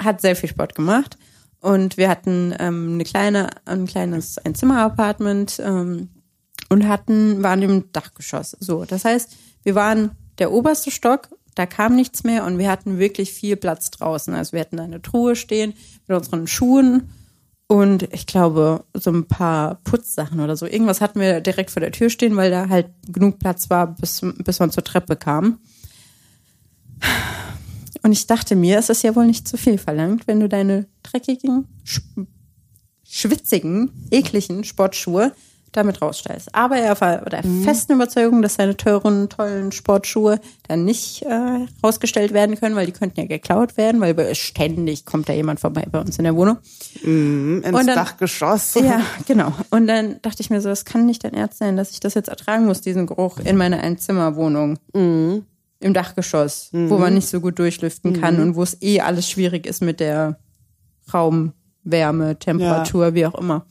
hat sehr viel Sport gemacht. Und wir hatten ähm, eine kleine, ein kleines Einzimmer-Apartment ähm, und hatten, waren im Dachgeschoss. So, das heißt, wir waren der oberste Stock, da kam nichts mehr und wir hatten wirklich viel Platz draußen. Also wir hatten eine Truhe stehen mit unseren Schuhen und ich glaube so ein paar Putzsachen oder so. Irgendwas hatten wir direkt vor der Tür stehen, weil da halt genug Platz war, bis, bis man zur Treppe kam. Und ich dachte mir, es ist ja wohl nicht zu viel verlangt, wenn du deine dreckigen, sch schwitzigen, ekligen Sportschuhe damit rausstellst. Aber er war der festen Überzeugung, dass seine teuren, tollen Sportschuhe dann nicht äh, rausgestellt werden können, weil die könnten ja geklaut werden, weil ständig kommt da jemand vorbei bei uns in der Wohnung. Ins Und dann- Dachgeschoss. Ja, genau. Und dann dachte ich mir so, das kann nicht dein Ernst sein, dass ich das jetzt ertragen muss, diesen Geruch in meiner Einzimmerwohnung. Im Dachgeschoss, wo man nicht so gut durchlüften kann und wo es eh alles schwierig ist mit der Raumwärme, Temperatur, wie auch immer.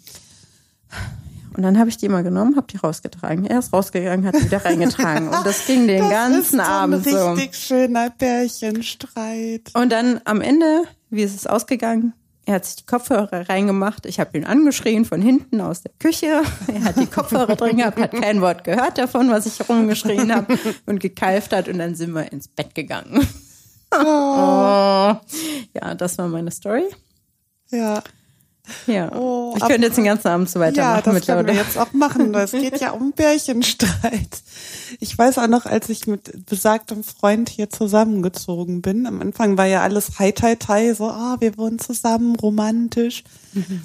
Und dann habe ich die mal genommen, habe die rausgetragen. Er ist rausgegangen, hat die wieder reingetragen. Und das ging den Das ganzen ist so Abend ein so. richtig schöner Pärchenstreit. Und dann am Ende, wie ist es ausgegangen? Er hat sich die Kopfhörer reingemacht. Ich habe ihn angeschrien von hinten aus der Küche. Er hat die Kopfhörer drin gehabt, hat kein Wort gehört davon, was ich rumgeschrien habe und gekeift hat. Und dann sind wir ins Bett gegangen. Oh. Ja, das war meine Story. Ja. Ja. Oh, ich könnte jetzt den ganzen Abend so Ja, weitermachen das mit können wir jetzt auch machen. Es geht ja um Bärchenstreit. Ich weiß auch noch, als ich mit besagtem Freund hier zusammengezogen bin. Am Anfang war ja alles hi tai tai, so, ah, wir wohnen zusammen, romantisch.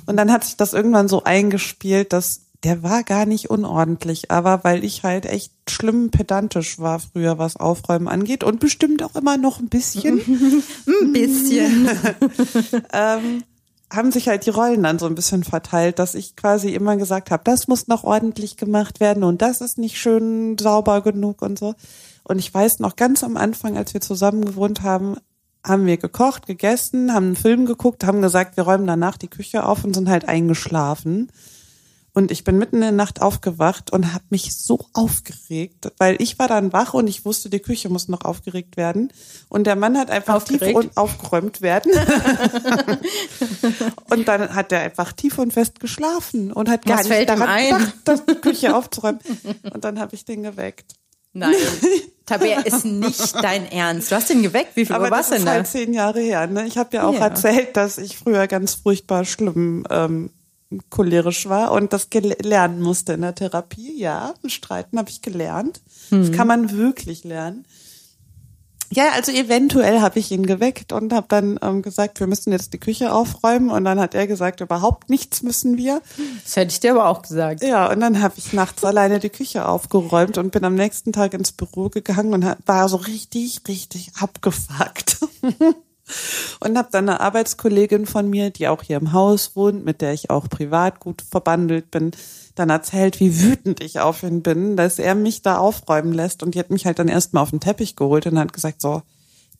Und dann hat sich das irgendwann so eingespielt, dass der war gar nicht unordentlich, aber weil ich halt echt schlimm pedantisch war früher, was Aufräumen angeht und bestimmt auch immer noch ein bisschen. Ein bisschen. ähm, haben sich halt die Rollen dann so ein bisschen verteilt, dass ich quasi immer gesagt habe, das muss noch ordentlich gemacht werden und das ist nicht schön sauber genug und so. Und ich weiß noch ganz am Anfang, als wir zusammen gewohnt haben, haben wir gekocht, gegessen, haben einen Film geguckt, haben gesagt, wir räumen danach die Küche auf und sind halt eingeschlafen. Und ich bin mitten in der Nacht aufgewacht und habe mich so aufgeregt, weil ich war dann wach und ich wusste, die Küche muss noch aufgeregt werden. Und der Mann hat einfach tief Aufgeregt? und aufgeräumt werden. und dann hat er einfach tief und fest geschlafen und hat gar Was nicht daran ein? gedacht, das die Küche aufzuräumen. Und dann habe ich den geweckt. Nein. Tabea ist nicht dein Ernst. Du hast ihn geweckt. Wie viel Aber Uhr das denn ist da? halt zehn Jahre her. Ne? Ich habe ja auch Ja. erzählt, dass ich früher ganz furchtbar schlimm ähm, cholerisch war und das lernen musste in der Therapie. Ja, streiten habe ich gelernt. Hm. Das kann man wirklich lernen. Ja, also eventuell habe ich ihn geweckt und habe dann ähm, gesagt, wir müssen jetzt die Küche aufräumen. Und dann hat er gesagt, überhaupt nichts müssen wir. Das hätte ich dir aber auch gesagt. Ja, und dann habe ich nachts alleine die Küche aufgeräumt und bin am nächsten Tag ins Büro gegangen und war so richtig, richtig abgefuckt. und habe dann eine Arbeitskollegin von mir, die auch hier im Haus wohnt, mit der ich auch privat gut verbandelt bin, dann erzählt, wie wütend ich auf ihn bin, dass er mich da aufräumen lässt. Und die hat mich halt dann erstmal auf den Teppich geholt und hat gesagt so,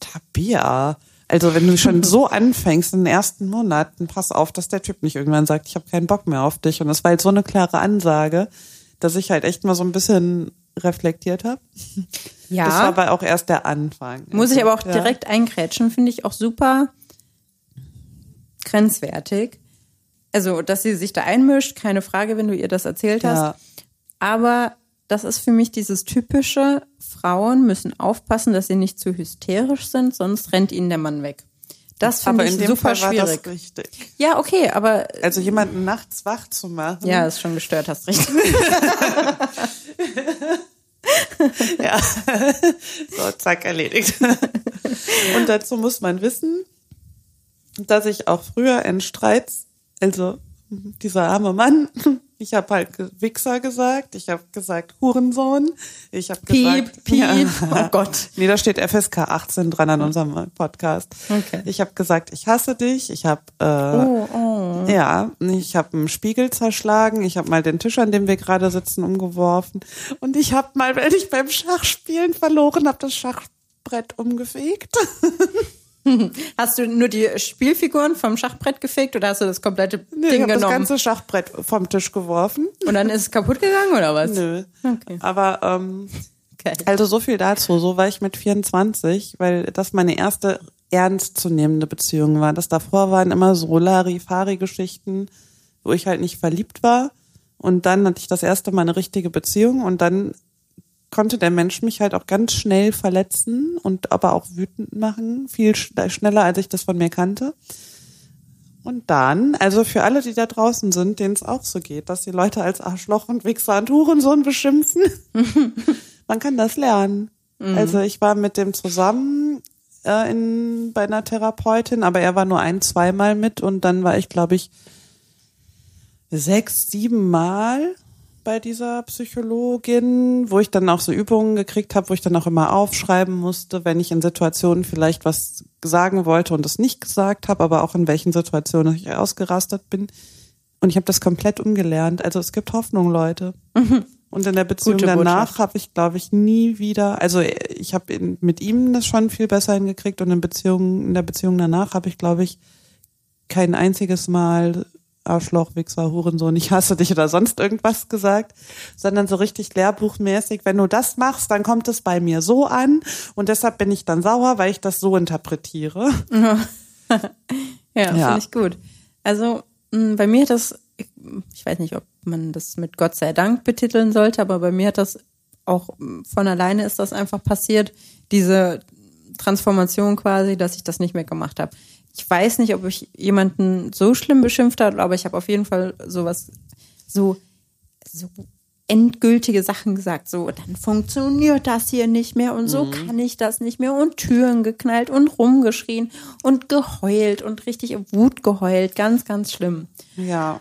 Tabia, also wenn du schon so anfängst in den ersten Monaten, pass auf, dass der Typ nicht irgendwann sagt, ich habe keinen Bock mehr auf dich. Und das war halt so eine klare Ansage, dass ich halt echt mal so ein bisschen reflektiert habe. Ja. Das war aber auch erst der Anfang. Muss ich aber auch Ja. direkt eingrätschen, finde ich auch super grenzwertig. Also, dass sie sich da einmischt, keine Frage, wenn du ihr das erzählt hast. Ja. Aber das ist für mich dieses typische, Frauen müssen aufpassen, dass sie nicht zu hysterisch sind, sonst rennt ihnen der Mann weg. Das finde ich in dem super Fall schwierig. Ja, okay, aber Also jemanden nachts wach zu machen. ja, ist schon gestört, hast recht. Ja. so, zack, erledigt. Und dazu muss man wissen, dass ich auch früher in Streits, also dieser arme Mann, ich habe halt Wichser gesagt, ich habe gesagt Hurensohn, ich habe gesagt, Piep, piep, oh Gott. Nee, da steht FSK 18 dran an unserem Podcast. Okay. Ich habe gesagt, ich hasse dich, ich habe äh, Oh, oh. Ja, ich habe einen Spiegel zerschlagen, ich habe mal den Tisch, an dem wir gerade sitzen, umgeworfen und ich habe mal, wenn ich beim Schachspielen verloren habe, das Schachbrett umgefegt. Hast du nur die Spielfiguren vom Schachbrett gefegt oder hast du das komplette Nee, ich Ding habe das genommen? ganze Schachbrett vom Tisch geworfen. Und dann ist es kaputt gegangen oder was? Nö. Okay. Aber ähm, Geil. also so viel dazu. So war ich mit 24, weil das meine erste ernstzunehmende Beziehung war. Das davor waren immer so Larifari-Geschichten, wo ich halt nicht verliebt war. Und dann hatte ich das erste Mal eine richtige Beziehung und dann konnte der Mensch mich halt auch ganz schnell verletzen und aber auch wütend machen, viel sch- schneller, als ich das von mir kannte. Und dann, also für alle, die da draußen sind, denen es auch so geht, dass die Leute als Arschloch und Wichser und Hurensohn beschimpfen, man kann das lernen. Also ich war mit dem zusammen äh, in, bei einer Therapeutin, aber er war nur ein, zweimal mit und dann war ich, glaube ich, sechs, sieben Mal bei dieser Psychologin, wo ich dann auch so Übungen gekriegt habe, wo ich dann auch immer aufschreiben musste, wenn ich in Situationen vielleicht was sagen wollte und es nicht gesagt habe, aber auch in welchen Situationen ich ausgerastet bin. Und ich habe das komplett umgelernt. Also es gibt Hoffnung, Leute. Und in der Beziehung Gute danach habe ich, glaube ich, nie wieder, also ich habe mit ihm das schon viel besser hingekriegt und in Beziehung, in der Beziehung danach habe ich, glaube ich, kein einziges Mal Arschloch, Wichser, Hurensohn, ich hasse dich oder sonst irgendwas gesagt, sondern so richtig lehrbuchmäßig, wenn du das machst, dann kommt es bei mir so an und deshalb bin ich dann sauer, weil ich das so interpretiere. Ja, Ja. finde ich gut. Also bei mir hat das, ich, weiß nicht, ob man das mit Gott sei Dank betiteln sollte, aber bei mir hat das auch mh, von alleine ist das einfach passiert, diese Transformation quasi, dass ich das nicht mehr gemacht habe. ich weiß nicht, ob ich jemanden so schlimm beschimpft habe, aber ich habe auf jeden Fall sowas, so, so endgültige Sachen gesagt. So, dann funktioniert das hier nicht mehr und so mhm. kann ich das nicht mehr und Türen geknallt und rumgeschrien und geheult und richtig Wut geheult. Ganz, ganz schlimm. Ja.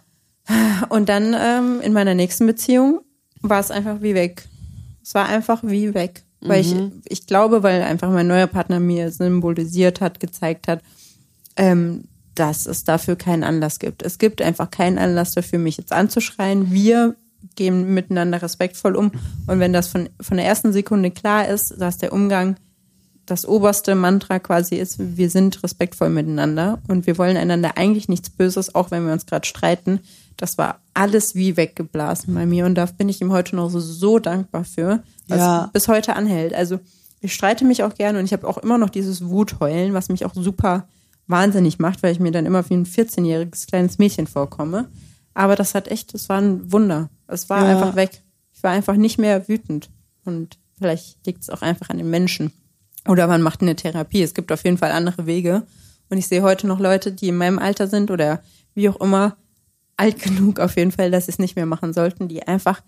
Und dann ähm, in meiner nächsten Beziehung war es einfach wie weg. Es war einfach wie weg. Weil mhm. ich, ich glaube, weil einfach mein neuer Partner mir symbolisiert hat, gezeigt hat, ähm, dass es dafür keinen Anlass gibt. Es gibt einfach keinen Anlass dafür, mich jetzt anzuschreien. Wir gehen miteinander respektvoll um. Und wenn das von, von der ersten Sekunde klar ist, dass der Umgang das oberste Mantra quasi ist, wir sind respektvoll miteinander und wir wollen einander eigentlich nichts Böses, auch wenn wir uns gerade streiten. Das war alles wie weggeblasen bei mir und da bin ich ihm heute noch so, so dankbar für, was ja. bis heute anhält. Also ich streite mich auch gerne und ich habe auch immer noch dieses Wutheulen, was mich auch super wahnsinnig macht, weil ich mir dann immer wie ein 14-jähriges kleines Mädchen vorkomme. Aber das hat echt, das war ein Wunder. Es war ja. einfach weg. Ich war einfach nicht mehr wütend. Und vielleicht liegt es auch einfach an den Menschen. Oder man macht eine Therapie. Es gibt auf jeden Fall andere Wege. Und ich sehe heute noch Leute, die in meinem Alter sind oder wie auch immer, alt genug auf jeden Fall, dass sie es nicht mehr machen sollten, die einfach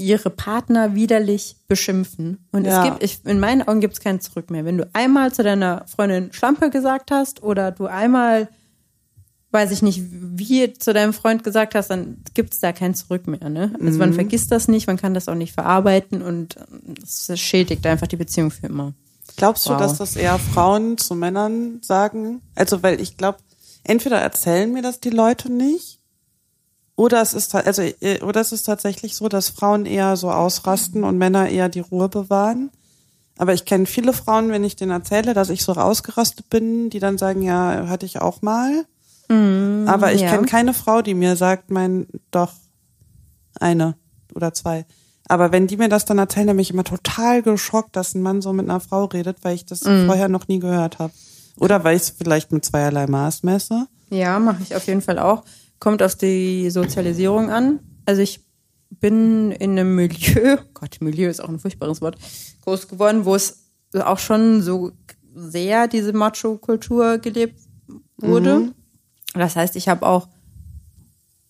ihre Partner widerlich beschimpfen. Und ja. es gibt, ich, in meinen Augen gibt es kein Zurück mehr. Wenn du einmal zu deiner Freundin Schlampe gesagt hast oder du einmal weiß ich nicht, wie zu deinem Freund gesagt hast, dann gibt es da kein Zurück mehr. Ne? Also mhm. man vergisst das nicht, man kann das auch nicht verarbeiten und es schädigt einfach die Beziehung für immer. Glaubst wow. du, dass das eher Frauen zu Männern sagen? Also, weil ich glaube, entweder erzählen mir das die Leute nicht, oder es ist also äh, oder es ist tatsächlich so, dass Frauen eher so ausrasten und Männer eher die Ruhe bewahren. Aber ich kenne viele Frauen, wenn ich denen erzähle, dass ich so rausgerastet bin, die dann sagen, ja, hatte ich auch mal. Mm, Aber ich ja. kenne keine Frau, die mir sagt, mein, doch, eine oder zwei. Aber wenn die mir das dann erzählen, dann bin ich immer total geschockt, dass ein Mann so mit einer Frau redet, weil ich das mm. vorher noch nie gehört habe. Oder weil ich es vielleicht mit zweierlei Maß messe. Ja, mache ich auf jeden Fall auch. Kommt auf die Sozialisierung an. Also ich bin in einem Milieu, Gott, Milieu ist auch ein furchtbares Wort, groß geworden, wo es auch schon so sehr diese Macho-Kultur gelebt wurde. Mhm. Das heißt, ich habe auch,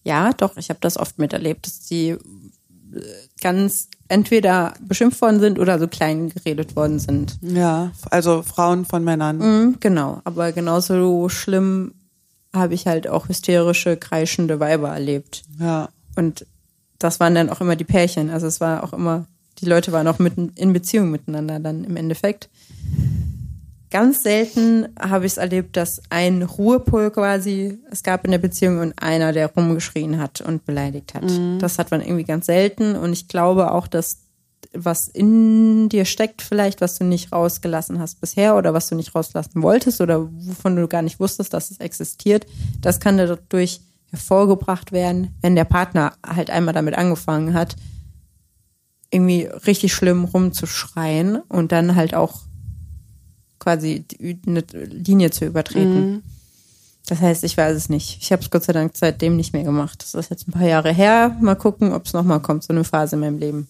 ja, doch, ich habe das oft miterlebt, dass die äh, ganz entweder beschimpft worden sind oder so klein geredet worden sind. Ja, also Frauen von Männern. Mhm, genau, aber genauso schlimm habe ich halt auch hysterische, kreischende Weiber erlebt. Ja. Und das waren dann auch immer die Pärchen. Also es war auch immer, die Leute waren auch mitten in Beziehung miteinander dann im Endeffekt. Ganz selten habe ich es erlebt, dass ein Ruhepol quasi es gab in der Beziehung und einer, der rumgeschrien hat und beleidigt hat. Mhm. Das hat man irgendwie ganz selten und ich glaube auch, dass was in dir steckt vielleicht, was du nicht rausgelassen hast bisher oder was du nicht rauslassen wolltest oder wovon du gar nicht wusstest, dass es existiert, das kann dadurch hervorgebracht werden, wenn der Partner halt einmal damit angefangen hat, irgendwie richtig schlimm rumzuschreien und dann halt auch quasi eine Linie zu übertreten. Mhm. Das heißt, ich weiß es nicht. Ich habe es Gott sei Dank seitdem nicht mehr gemacht. Das ist jetzt ein paar Jahre her. Mal gucken, ob es nochmal kommt, so eine Phase in meinem Leben.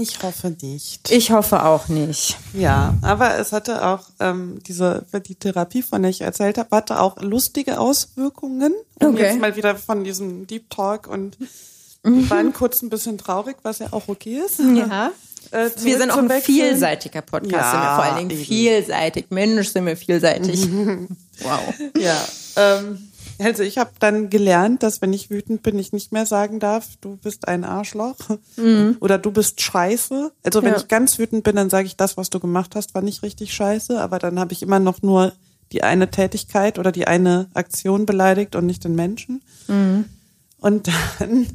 Ich hoffe nicht. Ich hoffe auch nicht. Ja, aber es hatte auch ähm, diese die Therapie, von der ich erzählt habe, hatte auch lustige Auswirkungen. Um okay. jetzt mal wieder von diesem Deep Talk und mhm. waren kurz ein bisschen traurig, was ja auch okay ist. Ja. Äh, wir sind auch ein vielseitiger Podcast, ja, sind wir vor allen Dingen eben. vielseitig. Mensch, sind wir vielseitig. wow. Ja. Ähm, also ich habe dann gelernt, dass wenn ich wütend bin, ich nicht mehr sagen darf, du bist ein Arschloch mhm. oder du bist scheiße. Also wenn ja. ich ganz wütend bin, dann sage ich, das, was du gemacht hast, war nicht richtig scheiße, aber dann habe ich immer noch nur die eine Tätigkeit oder die eine Aktion beleidigt und nicht den Menschen. Mhm. Und dann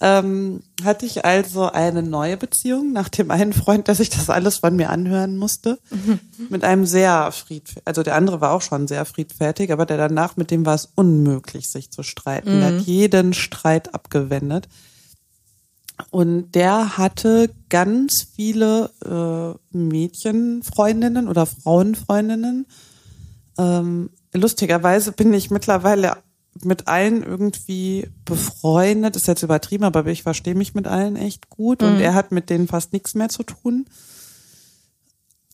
ähm, hatte ich also eine neue Beziehung nach dem einen Freund, dass ich das alles von mir anhören musste, mhm. mit einem sehr friedfertig, also der andere war auch schon sehr friedfertig, aber der danach, mit dem war es unmöglich, sich zu streiten. Mhm. Der hat jeden Streit abgewendet. Und der hatte ganz viele äh, Mädchenfreundinnen oder Frauenfreundinnen. Ähm, lustigerweise bin ich mittlerweile mit allen irgendwie befreundet, ist jetzt übertrieben, aber ich verstehe mich mit allen echt gut mhm. und er hat mit denen fast nichts mehr zu tun.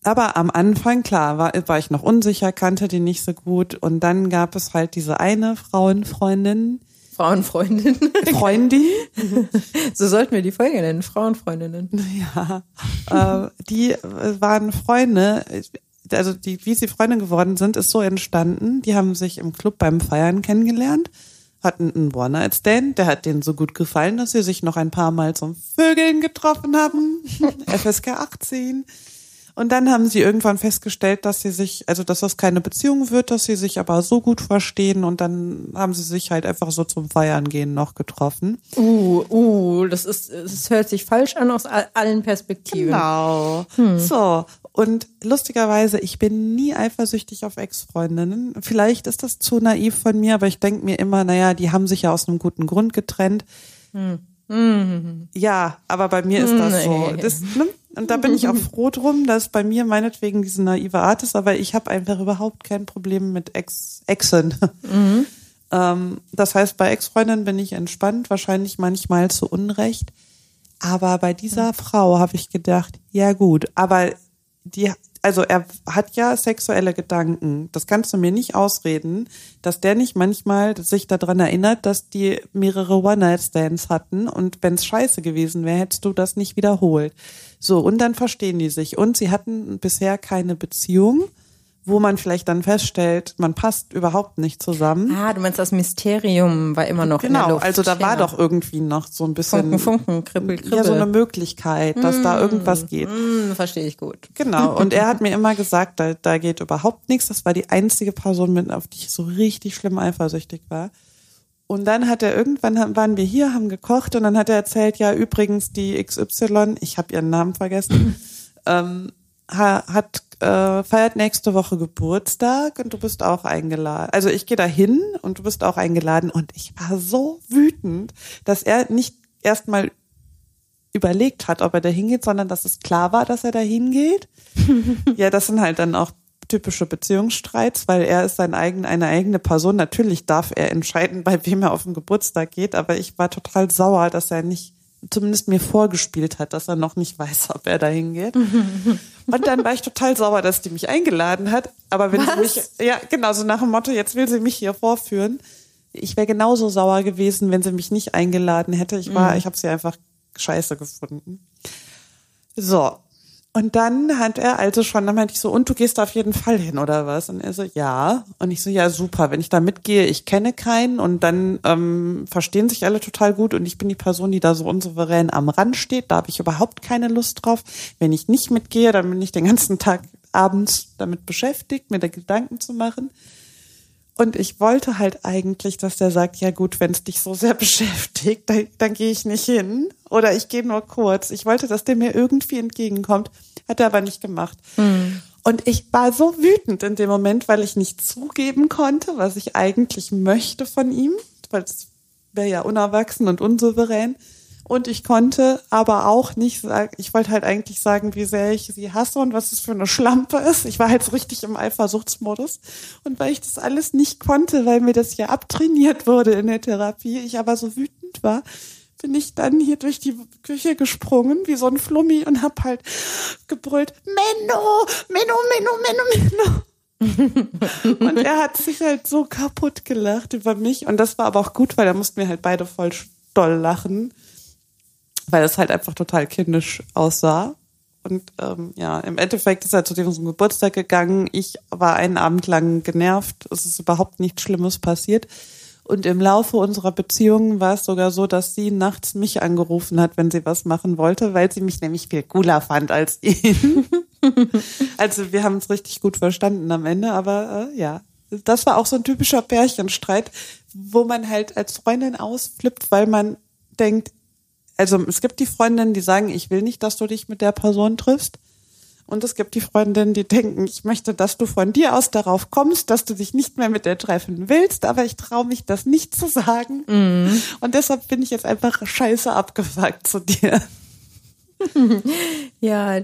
Aber am Anfang, klar, war, war ich noch unsicher, kannte die nicht so gut. Und dann gab es halt diese eine Frauenfreundin, Frauenfreundin. Freundin, so sollten wir die Folge nennen, Frauenfreundinnen. ja, äh, die waren Freunde, also die, wie sie Freunde geworden sind, ist so entstanden. Die haben sich im Club beim Feiern kennengelernt, hatten einen One-Night-Stand, der hat denen so gut gefallen, dass sie sich noch ein paar Mal zum Vögeln getroffen haben. FSK 18. Und dann haben sie irgendwann festgestellt, dass sie sich, also dass das keine Beziehung wird, dass sie sich aber so gut verstehen und dann haben sie sich halt einfach so zum Feiern gehen noch getroffen. Uh, uh, das ist, es hört sich falsch an aus all- allen Perspektiven. Genau. So. Und lustigerweise, ich bin nie eifersüchtig auf Ex-Freundinnen. Vielleicht ist das zu naiv von mir, aber ich denke mir immer, naja, die haben sich ja aus einem guten Grund getrennt. Ja, aber bei mir ist das so. Nee. Das, ne? Und da bin ich auch froh drum, dass bei mir meinetwegen diese naive Art ist, aber ich habe einfach überhaupt kein Problem mit Ex Exen. ähm, das heißt, bei Ex-Freundinnen bin ich entspannt, wahrscheinlich manchmal zu Unrecht. Aber bei dieser Frau habe ich gedacht, ja gut, aber die, also er hat ja sexuelle Gedanken. Das kannst du mir nicht ausreden, dass der nicht manchmal sich daran erinnert, dass die mehrere One-Night-Stands hatten und wenn es scheiße gewesen wäre, hättest du das nicht wiederholt. So, und dann verstehen die sich. Und sie hatten bisher keine Beziehung, wo man vielleicht dann feststellt, man passt überhaupt nicht zusammen. Ah, du meinst, das Mysterium war immer noch in der Genau, Luft. also da war doch irgendwie noch so ein bisschen Funken, Funken, Kribbel, Kribbel. ja so eine Möglichkeit, dass da irgendwas geht. Hm, verstehe ich gut. Genau. Und er hat mir immer gesagt, da, da geht überhaupt nichts. Das war die einzige Person, mit, auf die ich so richtig schlimm eifersüchtig war. Und dann hat er irgendwann waren wir hier, haben gekocht und dann hat er erzählt, ja übrigens die XY, ich habe ihren Namen vergessen, ähm, ha, hat äh, feiert nächste Woche Geburtstag und du bist auch eingeladen. Also ich gehe da hin und du bist auch eingeladen und ich war so wütend, dass er nicht erstmal überlegt hat, ob er da hingeht, sondern dass es klar war, dass er da hingeht. ja, das sind halt dann auch typische Beziehungsstreits, weil er ist sein eigen, eine eigene Person. Natürlich darf er entscheiden, bei wem er auf den Geburtstag geht, aber ich war total sauer, dass er nicht zumindest mir vorgespielt hat, dass er noch nicht weiß, ob er da hingeht. Und dann war ich total sauer, dass die mich eingeladen hat. Aber wenn sie mich, ja, genau, so nach dem Motto, jetzt will sie mich hier vorführen. Ich wäre genauso sauer gewesen, wenn sie mich nicht eingeladen hätte. Ich war, ich habe sie einfach scheiße gefunden. So. Und dann hat er also schon, dann meinte ich so, und du gehst da auf jeden Fall hin, oder was? Und er so, ja. Und ich so, ja, super, wenn ich da mitgehe, ich kenne keinen und dann ähm, verstehen sich alle total gut und ich bin die Person, die da so unsouverän am Rand steht, da habe ich überhaupt keine Lust drauf. Wenn ich nicht mitgehe, dann bin ich den ganzen Tag abends damit beschäftigt, mir da Gedanken zu machen. Und ich wollte halt eigentlich, dass der sagt, ja gut, wenn es dich so sehr beschäftigt, dann, dann gehe ich nicht hin oder ich gehe nur kurz. Ich wollte, dass der mir irgendwie entgegenkommt, hat er aber nicht gemacht. Und ich war so wütend in dem Moment, weil ich nicht zugeben konnte, was ich eigentlich möchte von ihm, weil es wäre ja unerwachsen und unsouverän. Und ich konnte aber auch nicht sagen, ich wollte halt eigentlich sagen, wie sehr ich sie hasse und was es für eine Schlampe ist. Ich war halt so richtig im Eifersuchtsmodus. Und weil ich das alles nicht konnte, weil mir das ja abtrainiert wurde in der Therapie, ich aber so wütend war, bin ich dann hier durch die Küche gesprungen, wie so ein Flummi und hab halt gebrüllt, Menno, Menno, Menno, Menno, Menno. und er hat sich halt so kaputt gelacht über mich. Und das war aber auch gut, weil da mussten wir halt beide voll doll lachen weil es halt einfach total kindisch aussah. Und ähm, ja, im Endeffekt ist er zu diesem Geburtstag gegangen. Ich war einen Abend lang genervt. Es ist überhaupt nichts Schlimmes passiert. Und im Laufe unserer Beziehung war es sogar so, dass sie nachts mich angerufen hat, wenn sie was machen wollte, weil sie mich nämlich viel cooler fand als ihn. also wir haben es richtig gut verstanden am Ende, aber äh, ja, das war auch so ein typischer Pärchenstreit, wo man halt als Freundin ausflippt, weil man denkt, also es gibt die Freundinnen, die sagen, ich will nicht, dass du dich mit der Person triffst. Und es gibt die Freundinnen, die denken, ich möchte, dass du von dir aus darauf kommst, dass du dich nicht mehr mit der treffen willst, aber ich traue mich das nicht zu sagen. Und deshalb bin ich jetzt einfach scheiße abgefuckt zu dir. Ja,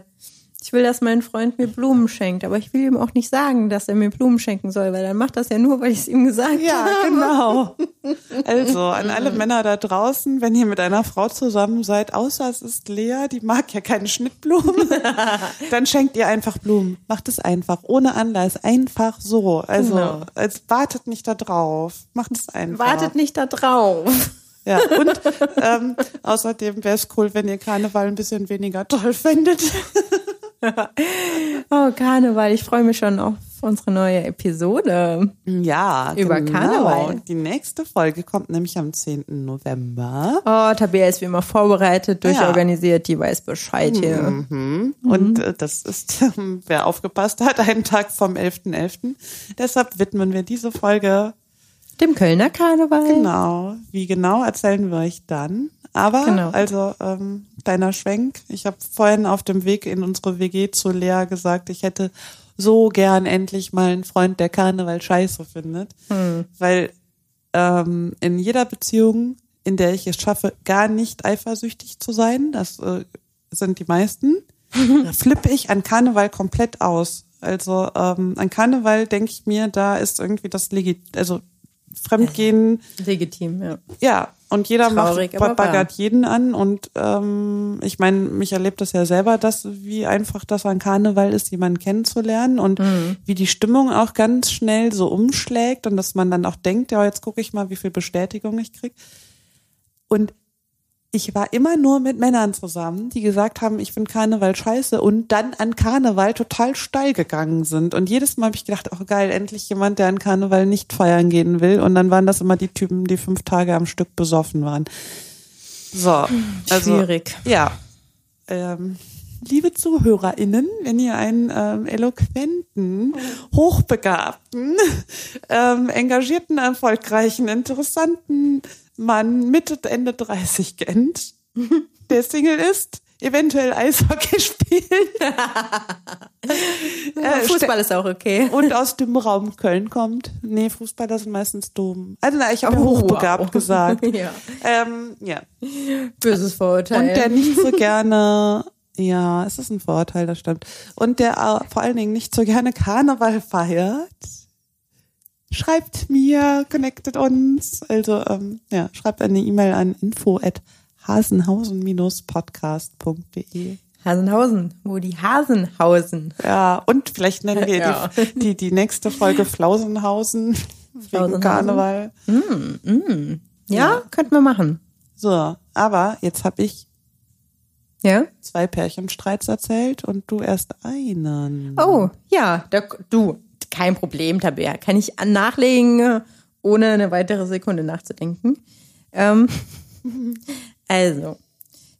ich will, dass mein Freund mir Blumen schenkt, aber ich will ihm auch nicht sagen, dass er mir Blumen schenken soll, weil dann macht das ja nur, weil ich es ihm gesagt Ja, habe. genau. Also an alle Männer da draußen, wenn ihr mit einer Frau zusammen seid, außer es ist Lea, die mag ja keine Schnittblumen, dann schenkt ihr einfach Blumen. Macht es einfach, ohne Anlass, einfach so. Also Genau. als wartet nicht da drauf. Macht es einfach. Wartet nicht da drauf. Ja, und ähm, außerdem wäre es cool, wenn ihr Karneval ein bisschen weniger toll findet. Oh, Karneval, ich freue mich schon auf unsere neue Episode. Ja, Über genau. Karneval. Die nächste Folge kommt nämlich am 10. November. Oh, Tabea ist wie immer vorbereitet, durchorganisiert, die weiß Bescheid hier. Mhm. Und äh, das ist, wer aufgepasst hat, einen Tag vom 11.11. Deshalb widmen wir diese Folge Dem Kölner Karneval. genau. Wie genau erzählen wir euch dann. Aber Genau. also ähm, kleiner Schwenk. Ich habe vorhin auf dem Weg in unsere WG zu Lea gesagt, ich hätte so gern endlich mal einen Freund, der Karneval scheiße findet. Weil ähm, in jeder Beziehung, in der ich es schaffe, gar nicht eifersüchtig zu sein, das äh, sind die meisten, da flippe ich an Karneval komplett aus. Also ähm, an Karneval denke ich mir, da ist irgendwie das Legit, also Fremdgehen, Legitim, ja. ja, und jeder Traurig, macht baggert jeden an und ähm, ich meine, mich erlebt das ja selber, dass wie einfach das an Karneval ist, jemanden kennenzulernen und Mhm. wie die Stimmung auch ganz schnell so umschlägt und dass man dann auch denkt, ja, jetzt gucke ich mal, wie viel Bestätigung ich krieg. Und ich war immer nur mit Männern zusammen, die gesagt haben, ich finde Karneval scheiße und dann an Karneval total steil gegangen sind. Und jedes Mal habe ich gedacht, oh geil, endlich jemand, der an Karneval nicht feiern gehen will. Und dann waren das immer die Typen, die fünf Tage am Stück besoffen waren. So. Also, Schwierig. Ja. Ähm, liebe ZuhörerInnen, wenn ihr einen ähm, eloquenten, hochbegabten, ähm, engagierten, erfolgreichen, interessanten Mann Mitte, Ende 30 kennt, der Single ist, eventuell Eishockey spielt Äh, Fußball ist auch okay. und aus dem Raum Köln kommt. Nee, Fußballer sind meistens dumm. Also na, ich habe Oh, hochbegabt wow. gesagt. Ja. Ähm, ja. Böses Vorurteil. Und der nicht so gerne, ja, es ist ein Vorurteil, das stimmt. Und der vor allen Dingen nicht so gerne Karneval feiert. Schreibt mir, connectet uns. Also, ähm, ja, schreibt eine E-Mail an info at hasenhausen-podcast.de. Hasenhausen, wo die Hasen hausen. Ja, und vielleicht nennen wir Ja. die, die, die nächste Folge Flausenhausen wegen. Karneval. Ja, könnten wir machen. So, aber jetzt habe ich Ja? zwei Pärchenstreits erzählt und du erst einen. Oh, ja, da, du, kein Problem, Tabea. Kann ich nachlegen, ohne eine weitere Sekunde nachzudenken. Ähm, also,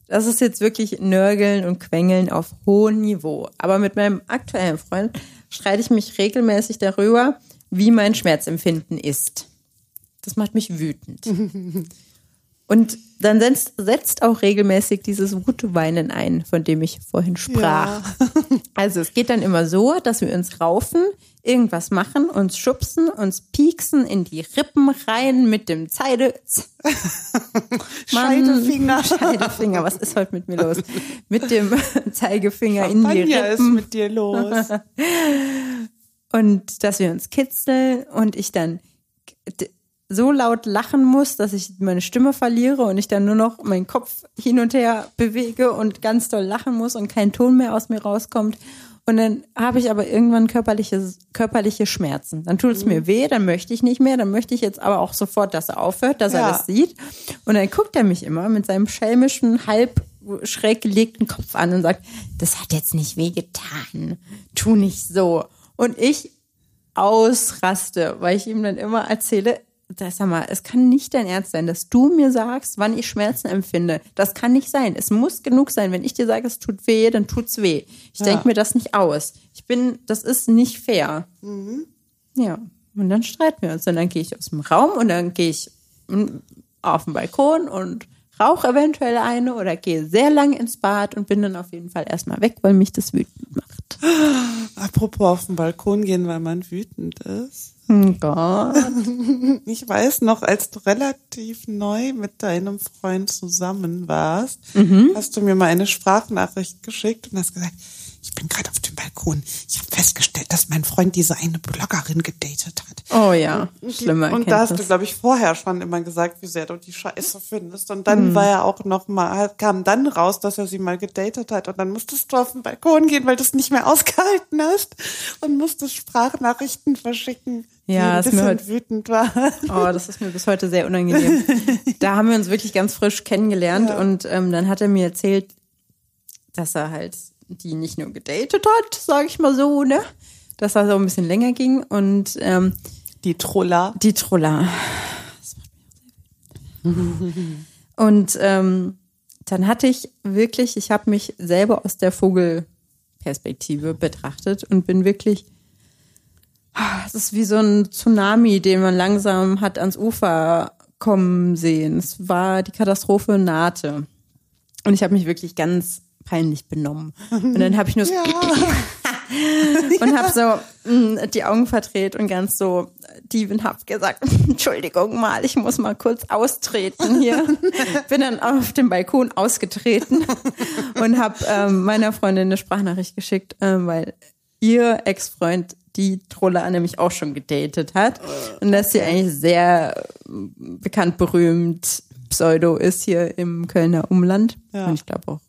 das ist jetzt wirklich Nörgeln und Quengeln auf hohem Niveau. Aber mit meinem aktuellen Freund streite ich mich regelmäßig darüber, wie mein Schmerzempfinden ist. Das macht mich wütend. Und dann setzt, setzt auch regelmäßig dieses Wutweinen ein, von dem ich vorhin sprach. Also es geht dann immer so, dass wir uns raufen, irgendwas machen, uns schubsen, uns pieksen in die Rippen rein mit dem Zeide. Mann, Scheidefinger. Scheidefinger, was ist heute mit mir los? Mit dem Zeigefinger in die Champagner ist Rippen mit dir los. und dass wir uns kitzeln und ich dann so laut lachen muss, dass ich meine Stimme verliere und ich dann nur noch meinen Kopf hin und her bewege und ganz doll lachen muss und kein Ton mehr aus mir rauskommt. Und dann habe ich aber irgendwann körperliche, körperliche Schmerzen. Dann tut es Mhm. mir weh, dann möchte ich nicht mehr, dann möchte ich jetzt aber auch sofort, dass er aufhört, dass er Ja. das sieht. Und dann guckt er mich immer mit seinem schelmischen, halb schräg gelegten Kopf an und sagt, das hat jetzt nicht weh getan. Tu nicht so. Und ich ausraste, weil ich ihm dann immer erzähle, sag mal, es kann nicht dein Ernst sein, dass du mir sagst, wann ich Schmerzen empfinde. Das kann nicht sein. Es muss genug sein. Wenn ich dir sage, es tut weh, dann tut's weh. Ich Ja. denke mir das nicht aus. Ich bin, das ist nicht fair. Ja. Und dann streiten wir uns. Und dann gehe ich aus dem Raum und dann gehe ich auf den Balkon und rauche eventuell eine oder gehe sehr lang ins Bad und bin dann auf jeden Fall erstmal weg, weil mich das wütend macht. Apropos auf den Balkon gehen, weil man wütend ist. Oh Gott. Ich weiß noch, als du relativ neu mit deinem Freund zusammen warst, Mhm. hast du mir mal eine Sprachnachricht geschickt und hast gesagt, ich bin gerade auf dem Balkon. Ich habe festgestellt, dass mein Freund diese eine Bloggerin gedatet hat. Oh ja, schlimmer. Und da hast du, glaube ich, vorher schon immer gesagt, wie sehr du die Scheiße findest. Und dann mhm. war er auch noch mal, kam dann raus, dass er sie mal gedatet hat. Und dann musstest du auf den Balkon gehen, weil du es nicht mehr ausgehalten hast und musstest Sprachnachrichten verschicken. Ja, die ein bisschen heute, wütend war. Oh, das ist mir bis heute sehr unangenehm. da haben wir uns wirklich ganz frisch kennengelernt ja. und ähm, dann hat er mir erzählt, dass er halt die nicht nur gedatet hat, sage ich mal so, ne? Dass das so ein bisschen länger ging und ähm, die Troller. Die Troller. und ähm, dann hatte ich wirklich, ich habe mich selber aus der Vogelperspektive betrachtet und bin wirklich, es ist wie so ein Tsunami, den man langsam hat ans Ufer kommen sehen. Es war die Katastrophe nahte. Und ich habe mich wirklich ganz peinlich benommen. Und dann habe ich nur so ja. und habe so mh, mm, die Augen verdreht und ganz so dievenhaft gesagt, Entschuldigung mal, ich muss mal kurz austreten hier. Bin dann auf dem Balkon ausgetreten und habe ähm, meiner Freundin eine Sprachnachricht geschickt, ähm, weil ihr Ex-Freund die Trolle nämlich auch schon gedatet hat und dass sie eigentlich sehr bekannt berühmt Pseudo ist hier im Kölner Umland ja. und ich glaube auch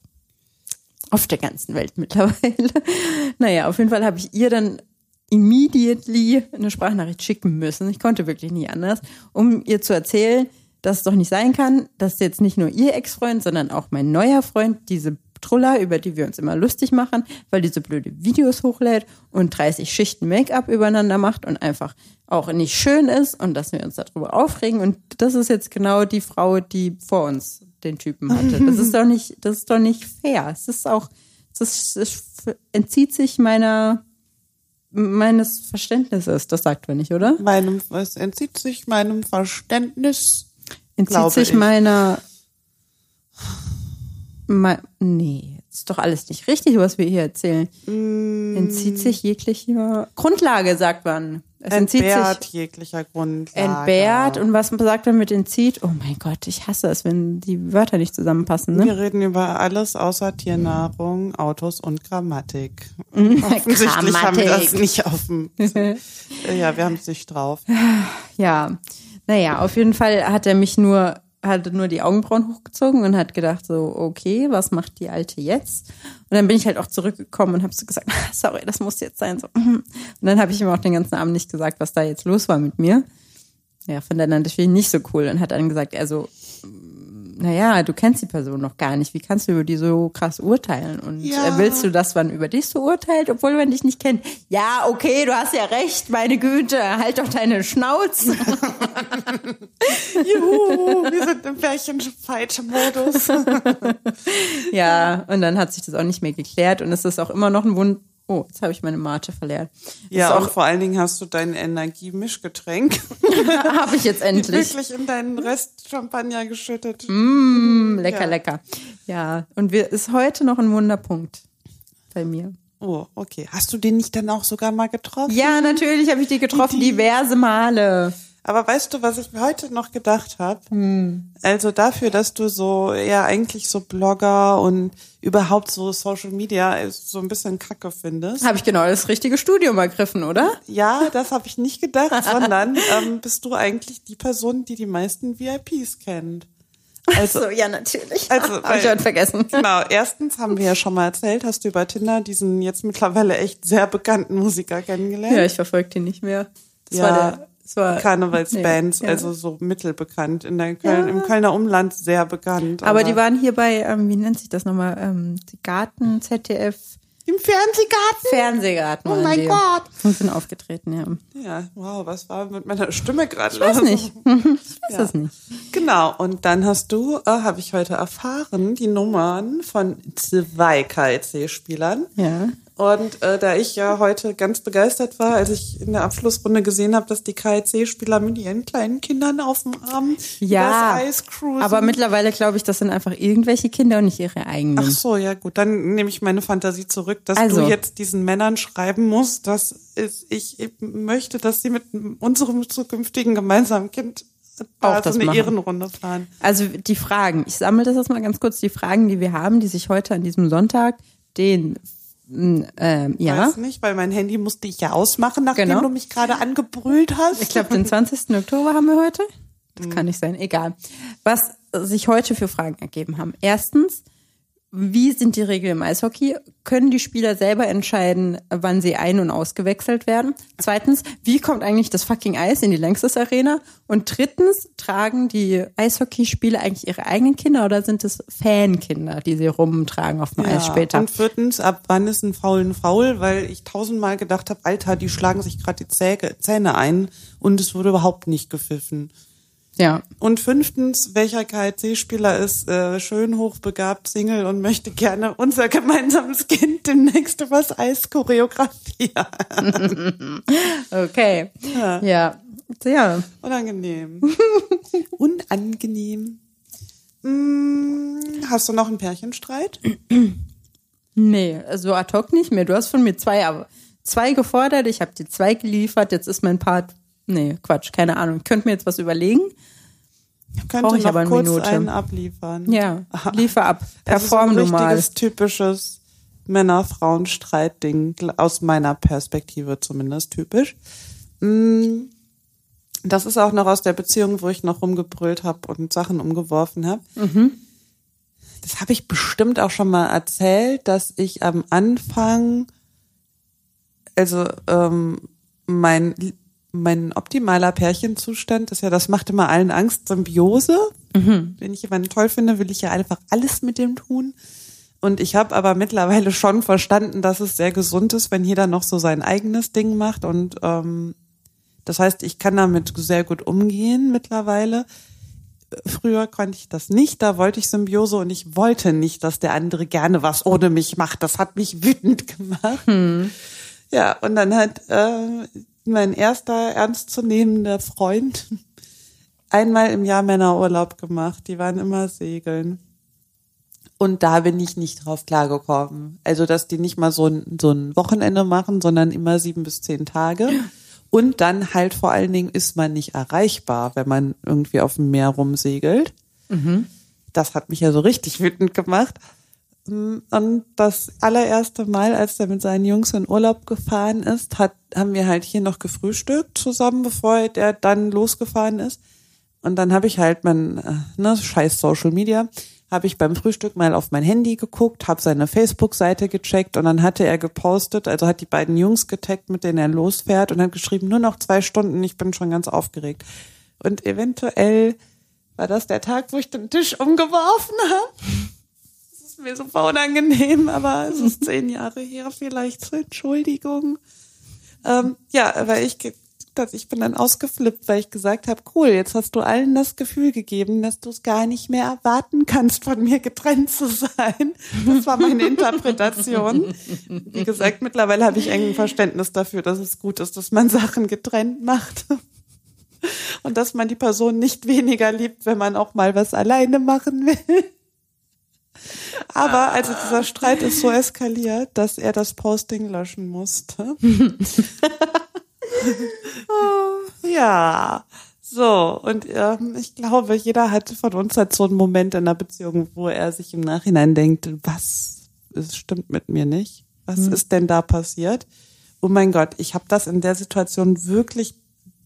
auf der ganzen Welt mittlerweile. naja, auf jeden Fall habe ich ihr dann immediately eine Sprachnachricht schicken müssen. Ich konnte wirklich nie anders, um ihr zu erzählen, dass es doch nicht sein kann, dass jetzt nicht nur ihr Ex-Freund, sondern auch mein neuer Freund diese Truller, über die wir uns immer lustig machen, weil die so blöde Videos hochlädt und 30 Schichten Make-up übereinander macht und einfach auch nicht schön ist und dass wir uns darüber aufregen. Und das ist jetzt genau die Frau, die vor uns den Typen hatte. Das ist doch nicht, das ist doch nicht fair. Es ist auch, das, das entzieht sich meiner meines Verständnisses. Das sagt man nicht, oder? Meinem, es entzieht sich meinem Verständnis. Entzieht sich ich. meiner. Me, nee, ist doch alles nicht richtig, was wir hier erzählen. Mm. Entzieht sich jeglicher Grundlage, sagt man. Es entbehrt jeglicher Grundlage. Entbehrt. Und was sagt man mit entzieht? Oh mein Gott, ich hasse es, wenn die Wörter nicht zusammenpassen. Ne? Wir reden über alles außer Tiernahrung, Autos und Grammatik. Offensichtlich Grammatik. haben wir das nicht auf dem. ja, wir haben es nicht drauf. Ja. Naja, auf jeden Fall hat er mich nur hatte nur die Augenbrauen hochgezogen und hat gedacht so, okay, was macht die Alte jetzt? Und dann bin ich halt auch zurückgekommen und habe so gesagt, sorry, das muss jetzt sein. So. Und dann habe ich ihm auch den ganzen Abend nicht gesagt, was da jetzt los war mit mir. Ja, fand er dann natürlich nicht so cool und hat dann gesagt, also naja, du kennst die Person noch gar nicht. Wie kannst du über die so krass urteilen? Und ja. Äh, willst du, dass man über dich so urteilt, obwohl man dich nicht kennt? Ja, okay, du hast ja recht, meine Güte, halt doch deine Schnauze. Juhu, wir sind im Pärchenfight-Modus. ja, und dann hat sich das auch nicht mehr geklärt und es ist auch immer noch ein Wund Oh, jetzt habe ich meine Mate verleert. ja, und vor allen Dingen hast du dein Energiemischgetränk. habe ich jetzt endlich. Wirklich in deinen Rest Champagner geschüttet. Mm, lecker, ja. lecker. Ja, und wir ist heute noch ein Wunderpunkt bei mir. Oh, okay. Hast du den nicht dann auch sogar mal getroffen? Ja, natürlich habe ich die getroffen, diverse Male. Aber weißt du, was ich mir heute noch gedacht habe? Hm. Also dafür, dass du so ja eigentlich so Blogger und überhaupt so Social Media so ein bisschen Kacke findest. Habe ich genau das richtige Studium ergriffen, oder? Ja, das habe ich nicht gedacht, sondern ähm, bist du eigentlich die Person, die die meisten VIPs kennt. Also, so, ja, natürlich. Also, habe ich heute vergessen. Genau, erstens haben wir ja schon mal erzählt, hast du über Tinder diesen jetzt mittlerweile echt sehr bekannten Musiker kennengelernt. Ja, ich verfolge den nicht mehr. Das ja, war der Karnevalsbands, nee, ja. also so mittelbekannt. In der Köln, ja. Im Kölner Umland sehr bekannt. Aber, aber, die waren hier bei, ähm, wie nennt sich das nochmal, ähm, Garten, ZDF. Im Fernsehgarten? Fernsehgarten. Oh mein. Gott. Und sind aufgetreten, ja. Ja, wow, was war mit meiner Stimme gerade los? Weiß nicht. Ich weiß ja. es nicht. Genau, und dann hast du, äh, habe ich heute erfahren, die Nummern von zwei KLC-Spielern. Ja. Und äh, da ich ja heute ganz begeistert war, als ich in der Abschlussrunde gesehen habe, dass die KLC-Spieler mit ihren kleinen Kindern auf dem Arm ja, das Eis cruisen. Aber mittlerweile glaube ich, das sind einfach irgendwelche Kinder und nicht ihre eigenen. Ach so, ja gut, dann nehme ich meine Fantasie zurück, dass also. du jetzt diesen Männern schreiben musst, dass ich möchte, dass sie mit unserem zukünftigen gemeinsamen Kind auch das eine machen. Ehrenrunde fahren. Also die Fragen, ich sammle das jetzt mal ganz kurz, die Fragen, die wir haben, die sich heute an diesem Sonntag, den Ähm, ja. Weiß nicht, weil mein Handy musste ich ja ausmachen, nachdem Genau. du mich gerade angebrüllt hast. Ich glaube, den 20. Oktober haben wir heute. Das kann nicht sein, egal. Was sich heute für Fragen ergeben haben. Erstens, wie sind die Regeln im Eishockey? Können die Spieler selber entscheiden, wann sie ein- und ausgewechselt werden? Zweitens, wie kommt eigentlich das fucking Eis in die Längstes Arena? Und drittens, tragen die Eishockeyspieler eigentlich ihre eigenen Kinder oder sind es Fankinder, die sie rumtragen auf dem Eis später? Und viertens, ab wann ist ein Foul ein Foul? Weil ich tausendmal gedacht habe, Alter, die schlagen sich gerade die Zähne, Zähne ein und es wurde überhaupt nicht gepfiffen. Ja. Und fünftens, welcher KLC-Spieler ist äh, schön hochbegabt, Single und möchte gerne unser gemeinsames Kind demnächst übers Eis choreografieren. Okay. Ja. Ja. ja. Unangenehm. Unangenehm. Hm, hast du noch einen Pärchenstreit? Nee, also ad hoc nicht mehr. Du hast von mir zwei, aber zwei gefordert, ich habe dir zwei geliefert, jetzt ist mein Part. Nee, Quatsch, keine Ahnung. Ich könnte mir jetzt was überlegen. Könnte ich noch aber eine kurz Minute. einen abliefern. Ja, liefer ab. Ist Perform ein du mal. richtiges, typisches Männer-Frauen-Streitding, aus meiner Perspektive zumindest typisch. Mm, Das ist auch noch aus der Beziehung, wo ich noch rumgebrüllt habe und Sachen umgeworfen habe. Das habe ich bestimmt auch schon mal erzählt, dass ich am Anfang, also ähm, mein mein optimaler Pärchenzustand ist ja, das macht immer allen Angst, Symbiose. Wenn ich jemanden toll finde, will ich ja einfach alles mit dem tun. Und ich habe aber mittlerweile schon verstanden, dass es sehr gesund ist, wenn jeder noch so sein eigenes Ding macht. Und ähm, das heißt, ich kann damit sehr gut umgehen mittlerweile. Früher konnte ich das nicht, da wollte ich Symbiose und ich wollte nicht, dass der andere gerne was ohne mich macht. Das hat mich wütend gemacht. Ja, und dann hat äh, mein erster ernstzunehmender Freund einmal im Jahr Männerurlaub gemacht. Die waren immer segeln. Und da bin ich nicht drauf klargekommen. Also, dass die nicht mal so ein, so ein Wochenende machen, sondern immer sieben bis zehn Tage. Und dann halt vor allen Dingen ist man nicht erreichbar, wenn man irgendwie auf dem Meer rumsegelt. Das hat mich ja so richtig wütend gemacht. Und das allererste Mal, als er mit seinen Jungs in Urlaub gefahren ist, hat, haben wir halt hier noch gefrühstückt zusammen, bevor der dann losgefahren ist. Und dann habe ich halt mein, äh, ne, scheiß Social Media, habe ich beim Frühstück mal auf mein Handy geguckt, habe seine Facebook-Seite gecheckt und dann hatte er gepostet, also hat die beiden Jungs getaggt, mit denen er losfährt und hat geschrieben, nur noch zwei Stunden, ich bin schon ganz aufgeregt. Und eventuell war das der Tag, wo ich den Tisch umgeworfen habe. Mir super unangenehm, aber es ist zehn Jahre her, vielleicht zur Entschuldigung. Ähm, ja, aber ich, ich bin dann ausgeflippt, weil ich gesagt habe, cool, jetzt hast du allen das Gefühl gegeben, dass du es gar nicht mehr erwarten kannst, von mir getrennt zu sein. Das war meine Interpretation. Wie gesagt, mittlerweile habe ich engen Verständnis dafür, dass es gut ist, dass man Sachen getrennt macht. Und dass man die Person nicht weniger liebt, wenn man auch mal was alleine machen will. Aber also dieser Streit ist so eskaliert, dass er das Posting löschen musste. ja, so und ähm, ich glaube, jeder hat von uns hat so einen Moment in der Beziehung, wo er sich im Nachhinein denkt, was es stimmt mit mir nicht? Was ist denn da passiert? Oh mein Gott, ich habe das in der Situation wirklich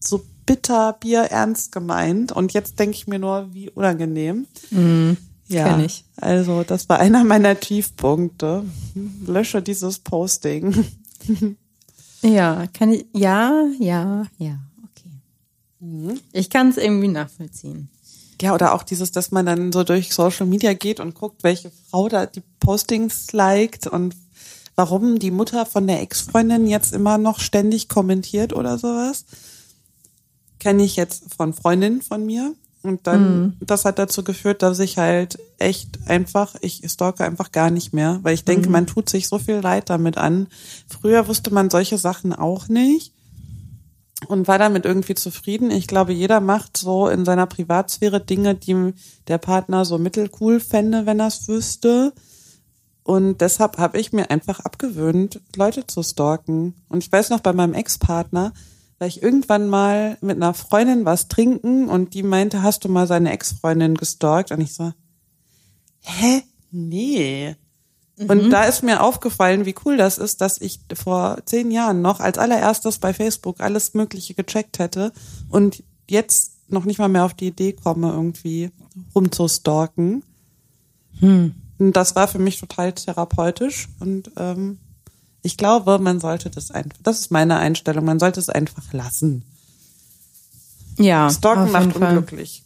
so bitter Bier ernst gemeint und jetzt denke ich mir nur, wie unangenehm. Ja, also das war einer meiner Tiefpunkte. Lösche dieses Posting. Ja, kann ich, ja, ja, ja, okay. Ich kann es irgendwie nachvollziehen. Ja, oder auch dieses, dass man dann so durch Social Media geht und guckt, welche Frau da die Postings liked und warum die Mutter von der Ex-Freundin jetzt immer noch ständig kommentiert oder sowas. Kenne ich jetzt von Freundinnen von mir. Und dann, das hat dazu geführt, dass ich halt echt einfach, ich stalke einfach gar nicht mehr, weil ich denke, man tut sich so viel Leid damit an. Früher wusste man solche Sachen auch nicht und war damit irgendwie zufrieden. Ich glaube, jeder macht so in seiner Privatsphäre Dinge, die der Partner so mittelcool fände, wenn er es wüsste. Und deshalb habe ich mir einfach abgewöhnt, Leute zu stalken. Und ich weiß noch, bei meinem Ex-Partner, weil ich irgendwann mal mit einer Freundin was trinken und die meinte, hast du mal seine Ex-Freundin gestalkt? Und ich so, hä? Nee. Und da ist mir aufgefallen, wie cool das ist, dass ich vor zehn Jahren noch als allererstes bei Facebook alles Mögliche gecheckt hätte und jetzt noch nicht mal mehr auf die Idee komme, irgendwie rumzustalken. Hm. Und das war für mich total therapeutisch und ähm, ich glaube, man sollte das einfach, das ist meine Einstellung, man sollte es einfach lassen. Ja. Stalken macht unglücklich.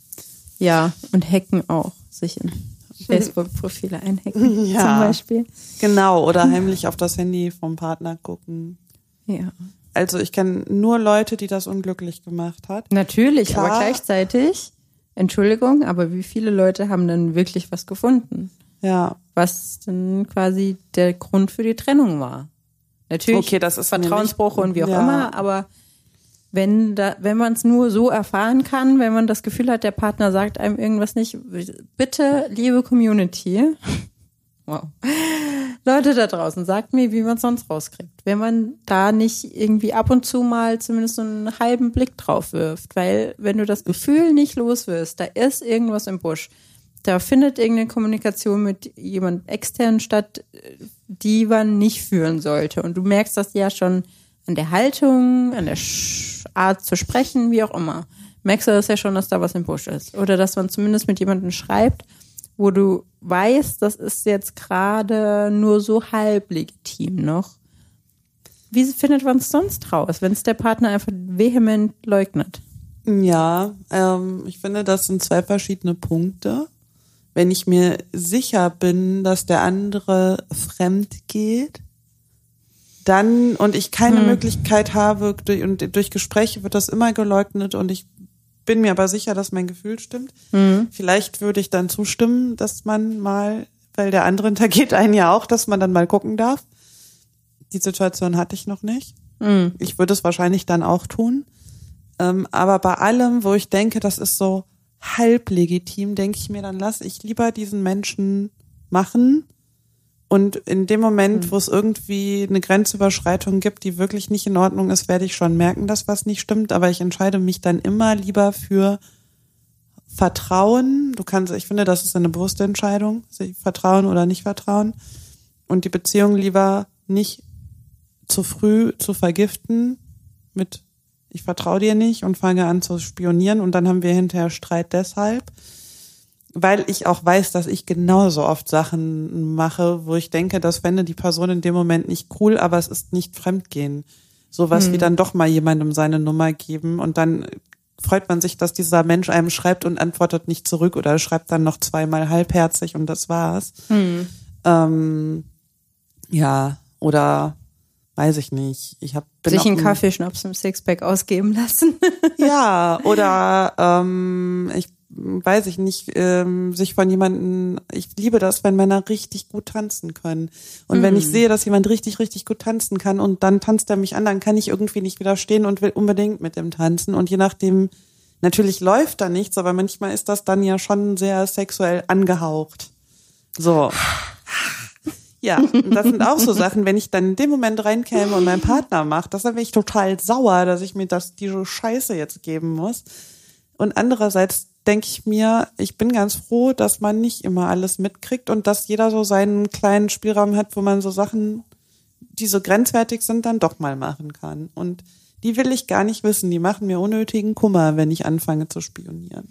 Ja, und hacken auch, sich in Facebook-Profile einhacken ja, zum Beispiel. Genau, oder heimlich auf das Handy vom Partner gucken. Ja. Also ich kenne nur Leute, die das unglücklich gemacht hat. Natürlich, Klar. aber gleichzeitig, Entschuldigung, aber wie viele Leute haben dann wirklich was gefunden? Ja. Was dann quasi der Grund für die Trennung war. Natürlich okay, das ist Vertrauensbruch und wie auch ja. immer, aber wenn da, wenn man es nur so erfahren kann, wenn man das Gefühl hat, der Partner sagt einem irgendwas nicht, bitte, liebe Community, wow, Leute da draußen, sagt mir, wie man es sonst rauskriegt. Wenn man da nicht irgendwie ab und zu mal zumindest so einen halben Blick drauf wirft, weil wenn du das Gefühl nicht los wirst, da ist irgendwas im Busch, da findet irgendeine Kommunikation mit jemand extern statt, die man nicht führen sollte. Und du merkst das ja schon an der Haltung, an der Art zu sprechen, wie auch immer. Merkst du das ja schon, dass da was im Busch ist. Oder dass man zumindest mit jemandem schreibt, wo du weißt, das ist jetzt gerade nur so halb legitim noch. Wie findet man es sonst raus, wenn es der Partner einfach vehement leugnet? Ja, ähm, ich finde, das sind zwei verschiedene Punkte. Wenn ich mir sicher bin, dass der andere fremd geht, dann und ich keine hm. Möglichkeit habe, durch, und durch Gespräche wird das immer geleugnet und ich bin mir aber sicher, dass mein Gefühl stimmt. Hm. Vielleicht würde ich dann zustimmen, dass man mal, weil der andere hintergeht einen ja auch, dass man dann mal gucken darf. Die Situation hatte ich noch nicht. Hm. Ich würde es wahrscheinlich dann auch tun. Ähm, aber bei allem, wo ich denke, das ist so halb legitim, denke ich mir, dann lass ich lieber diesen Menschen machen und in dem Moment, hm. wo es irgendwie eine Grenzüberschreitung gibt, die wirklich nicht in Ordnung ist, werde ich schon merken, dass was nicht stimmt. Aber ich entscheide mich dann immer lieber für Vertrauen. Du kannst, ich finde, das ist eine bewusste Entscheidung, vertrauen oder nicht vertrauen. Und die Beziehung lieber nicht zu früh zu vergiften mit ich vertraue dir nicht und fange an zu spionieren und dann haben wir hinterher Streit deshalb weil ich auch weiß, dass ich genauso oft Sachen mache, wo ich denke, das fände die Person in dem Moment nicht cool, aber es ist nicht Fremdgehen. Sowas hm. wie dann doch mal jemandem seine Nummer geben und dann freut man sich, dass dieser Mensch einem schreibt und antwortet nicht zurück oder schreibt dann noch zweimal halbherzig und das war's. Hm. Ähm, ja, oder weiß ich nicht. Ich habe sich einen Kaffeeschnaps im Sixpack ausgeben lassen. ja, oder ähm, ich weiß ich nicht, ähm, sich von jemanden, ich liebe das, wenn Männer richtig gut tanzen können. Und mhm. wenn ich mhm. sehe, dass jemand richtig, richtig gut tanzen kann und dann tanzt er mich an, dann kann ich irgendwie nicht widerstehen und will unbedingt mit dem tanzen. Und je nachdem, natürlich läuft da nichts, aber manchmal ist das dann ja schon sehr sexuell angehaucht. So. Ja, das sind auch so Sachen, wenn ich dann in dem Moment reinkäme und mein Partner macht, das dann wäre ich total sauer, dass ich mir das, diese Scheiße jetzt geben muss. Und andererseits denke ich mir, ich bin ganz froh, dass man nicht immer alles mitkriegt und dass jeder so seinen kleinen Spielraum hat, wo man so Sachen, die so grenzwertig sind, dann doch mal machen kann. Und die will ich gar nicht wissen. Die machen mir unnötigen Kummer, wenn ich anfange zu spionieren.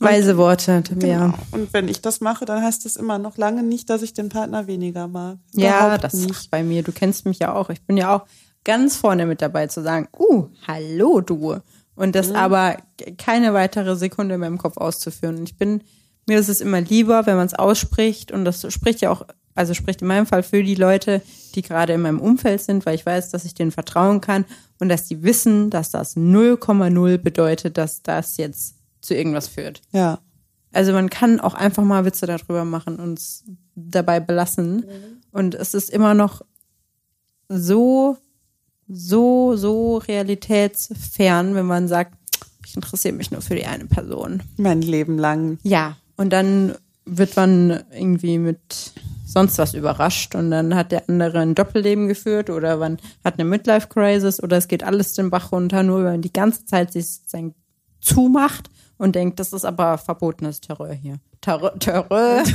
Weise Worte, Tabea. Genau. Und wenn ich das mache, dann heißt das immer noch lange nicht, dass ich den Partner weniger mag. Überhaupt ja, das nicht. ist bei mir. Du kennst mich ja auch. Ich bin ja auch ganz vorne mit dabei zu sagen, uh, hallo du. Und das mhm. aber keine weitere Sekunde in meinem Kopf auszuführen. Und ich bin, mir ist es immer lieber, wenn man es ausspricht. Und das spricht ja auch, also spricht in meinem Fall für die Leute, die gerade in meinem Umfeld sind, weil ich weiß, dass ich denen vertrauen kann und dass die wissen, dass das 0,0 bedeutet, dass das jetzt zu irgendwas führt. Ja. Also man kann auch einfach mal Witze darüber machen und es dabei belassen. Mhm. Und es ist immer noch so so, so realitätsfern, wenn man sagt, ich interessiere mich nur für die eine Person. Mein Leben lang. Ja. Und dann wird man irgendwie mit sonst was überrascht und dann hat der andere ein Doppelleben geführt oder man hat eine Midlife-Crisis oder es geht alles den Bach runter, nur wenn man die ganze Zeit sich sozusagen zumacht und denkt, das ist aber verbotenes Terror hier. Terror. Terror.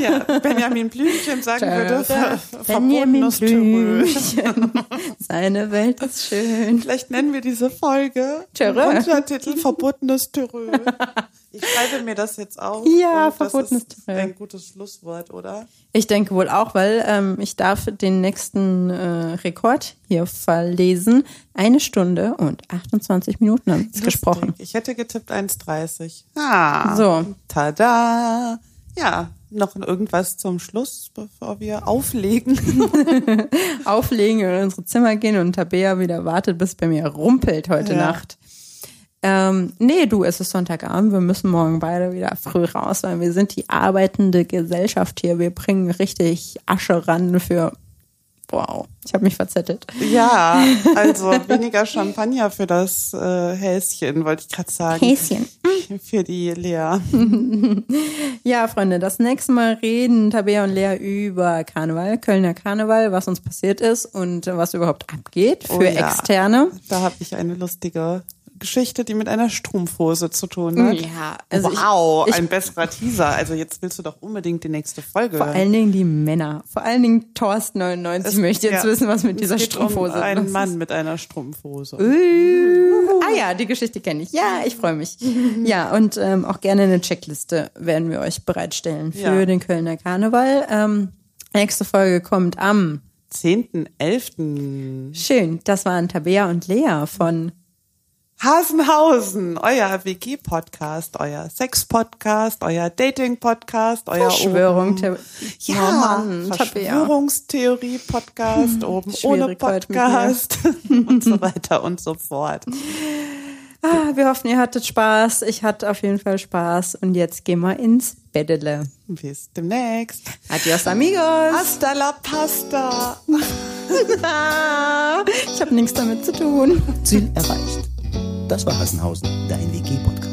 Ja, Benjamin Blümchen sagen würde, ver Benjamin verbotenes. Blümchen. Seine Welt ist schön. Vielleicht nennen wir diese Folge Terror. Untertitel Verbotenes Terror. Ich schreibe mir das jetzt auf. Ja, und das verbotenes ist Terror. ein gutes Schlusswort, oder? Ich denke wohl auch, weil ähm, ich darf den nächsten äh, Rekord hier verlesen. Eine Stunde und 28 Minuten haben gesprochen. Ich hätte getippt 1,30. Ah, So. Tada. Ja, noch irgendwas zum Schluss, bevor wir auflegen. Auflegen und in unsere Zimmer gehen und Tabea wieder wartet, bis bei mir rumpelt heute Ja. Nacht. Ähm, nee, du, es ist Sonntagabend. Wir müssen morgen beide wieder früh raus, weil wir sind die arbeitende Gesellschaft hier. Wir bringen richtig Asche ran für. Wow, ich habe mich verzettelt. Ja, also weniger Champagner für das äh, Häschen, wollte ich gerade sagen. Häschen. Für die Lea. Ja, Freunde, das nächste Mal reden Tabea und Lea über Karneval, Kölner Karneval, was uns passiert ist und was überhaupt abgeht für Oh ja. Externe. Da habe ich eine lustige Geschichte, die mit einer Strumpfhose zu tun hat. Ja, also ich- wow, ich- ein besserer Teaser. Also jetzt willst du doch unbedingt die nächste Folge Vor allen Dingen die Männer. Vor allen Dingen Thorsten 99 möchte jetzt Ja. wissen, was mit Es dieser Strumpfhose um ist. Mann mit einer Strumpfhose. Ah ja, die Geschichte kenne ich. Ja, ich freue mich. Ja, und ähm, auch gerne eine Checkliste werden wir euch bereitstellen für Ja. den Kölner Karneval. Ähm, nächste Folge kommt am 10.11. Schön, das waren Tabea und Lea von Hasenhausen, euer WG-Podcast, euer Sex-Podcast, euer Dating-Podcast, euer Verschwörung. oben, ja, oh Mann, Tabea. Verschwörungstheorie-Podcast, oben ohne Podcast und so weiter und so fort. Ah, wir hoffen, ihr hattet Spaß. Ich hatte auf jeden Fall Spaß. Und jetzt gehen wir ins Beddele. Bis demnächst. Adios, amigos. Hasta la pasta. Ich habe nichts damit zu tun. Ziel erreicht. Das war Hassenhausen, dein WG-Podcast.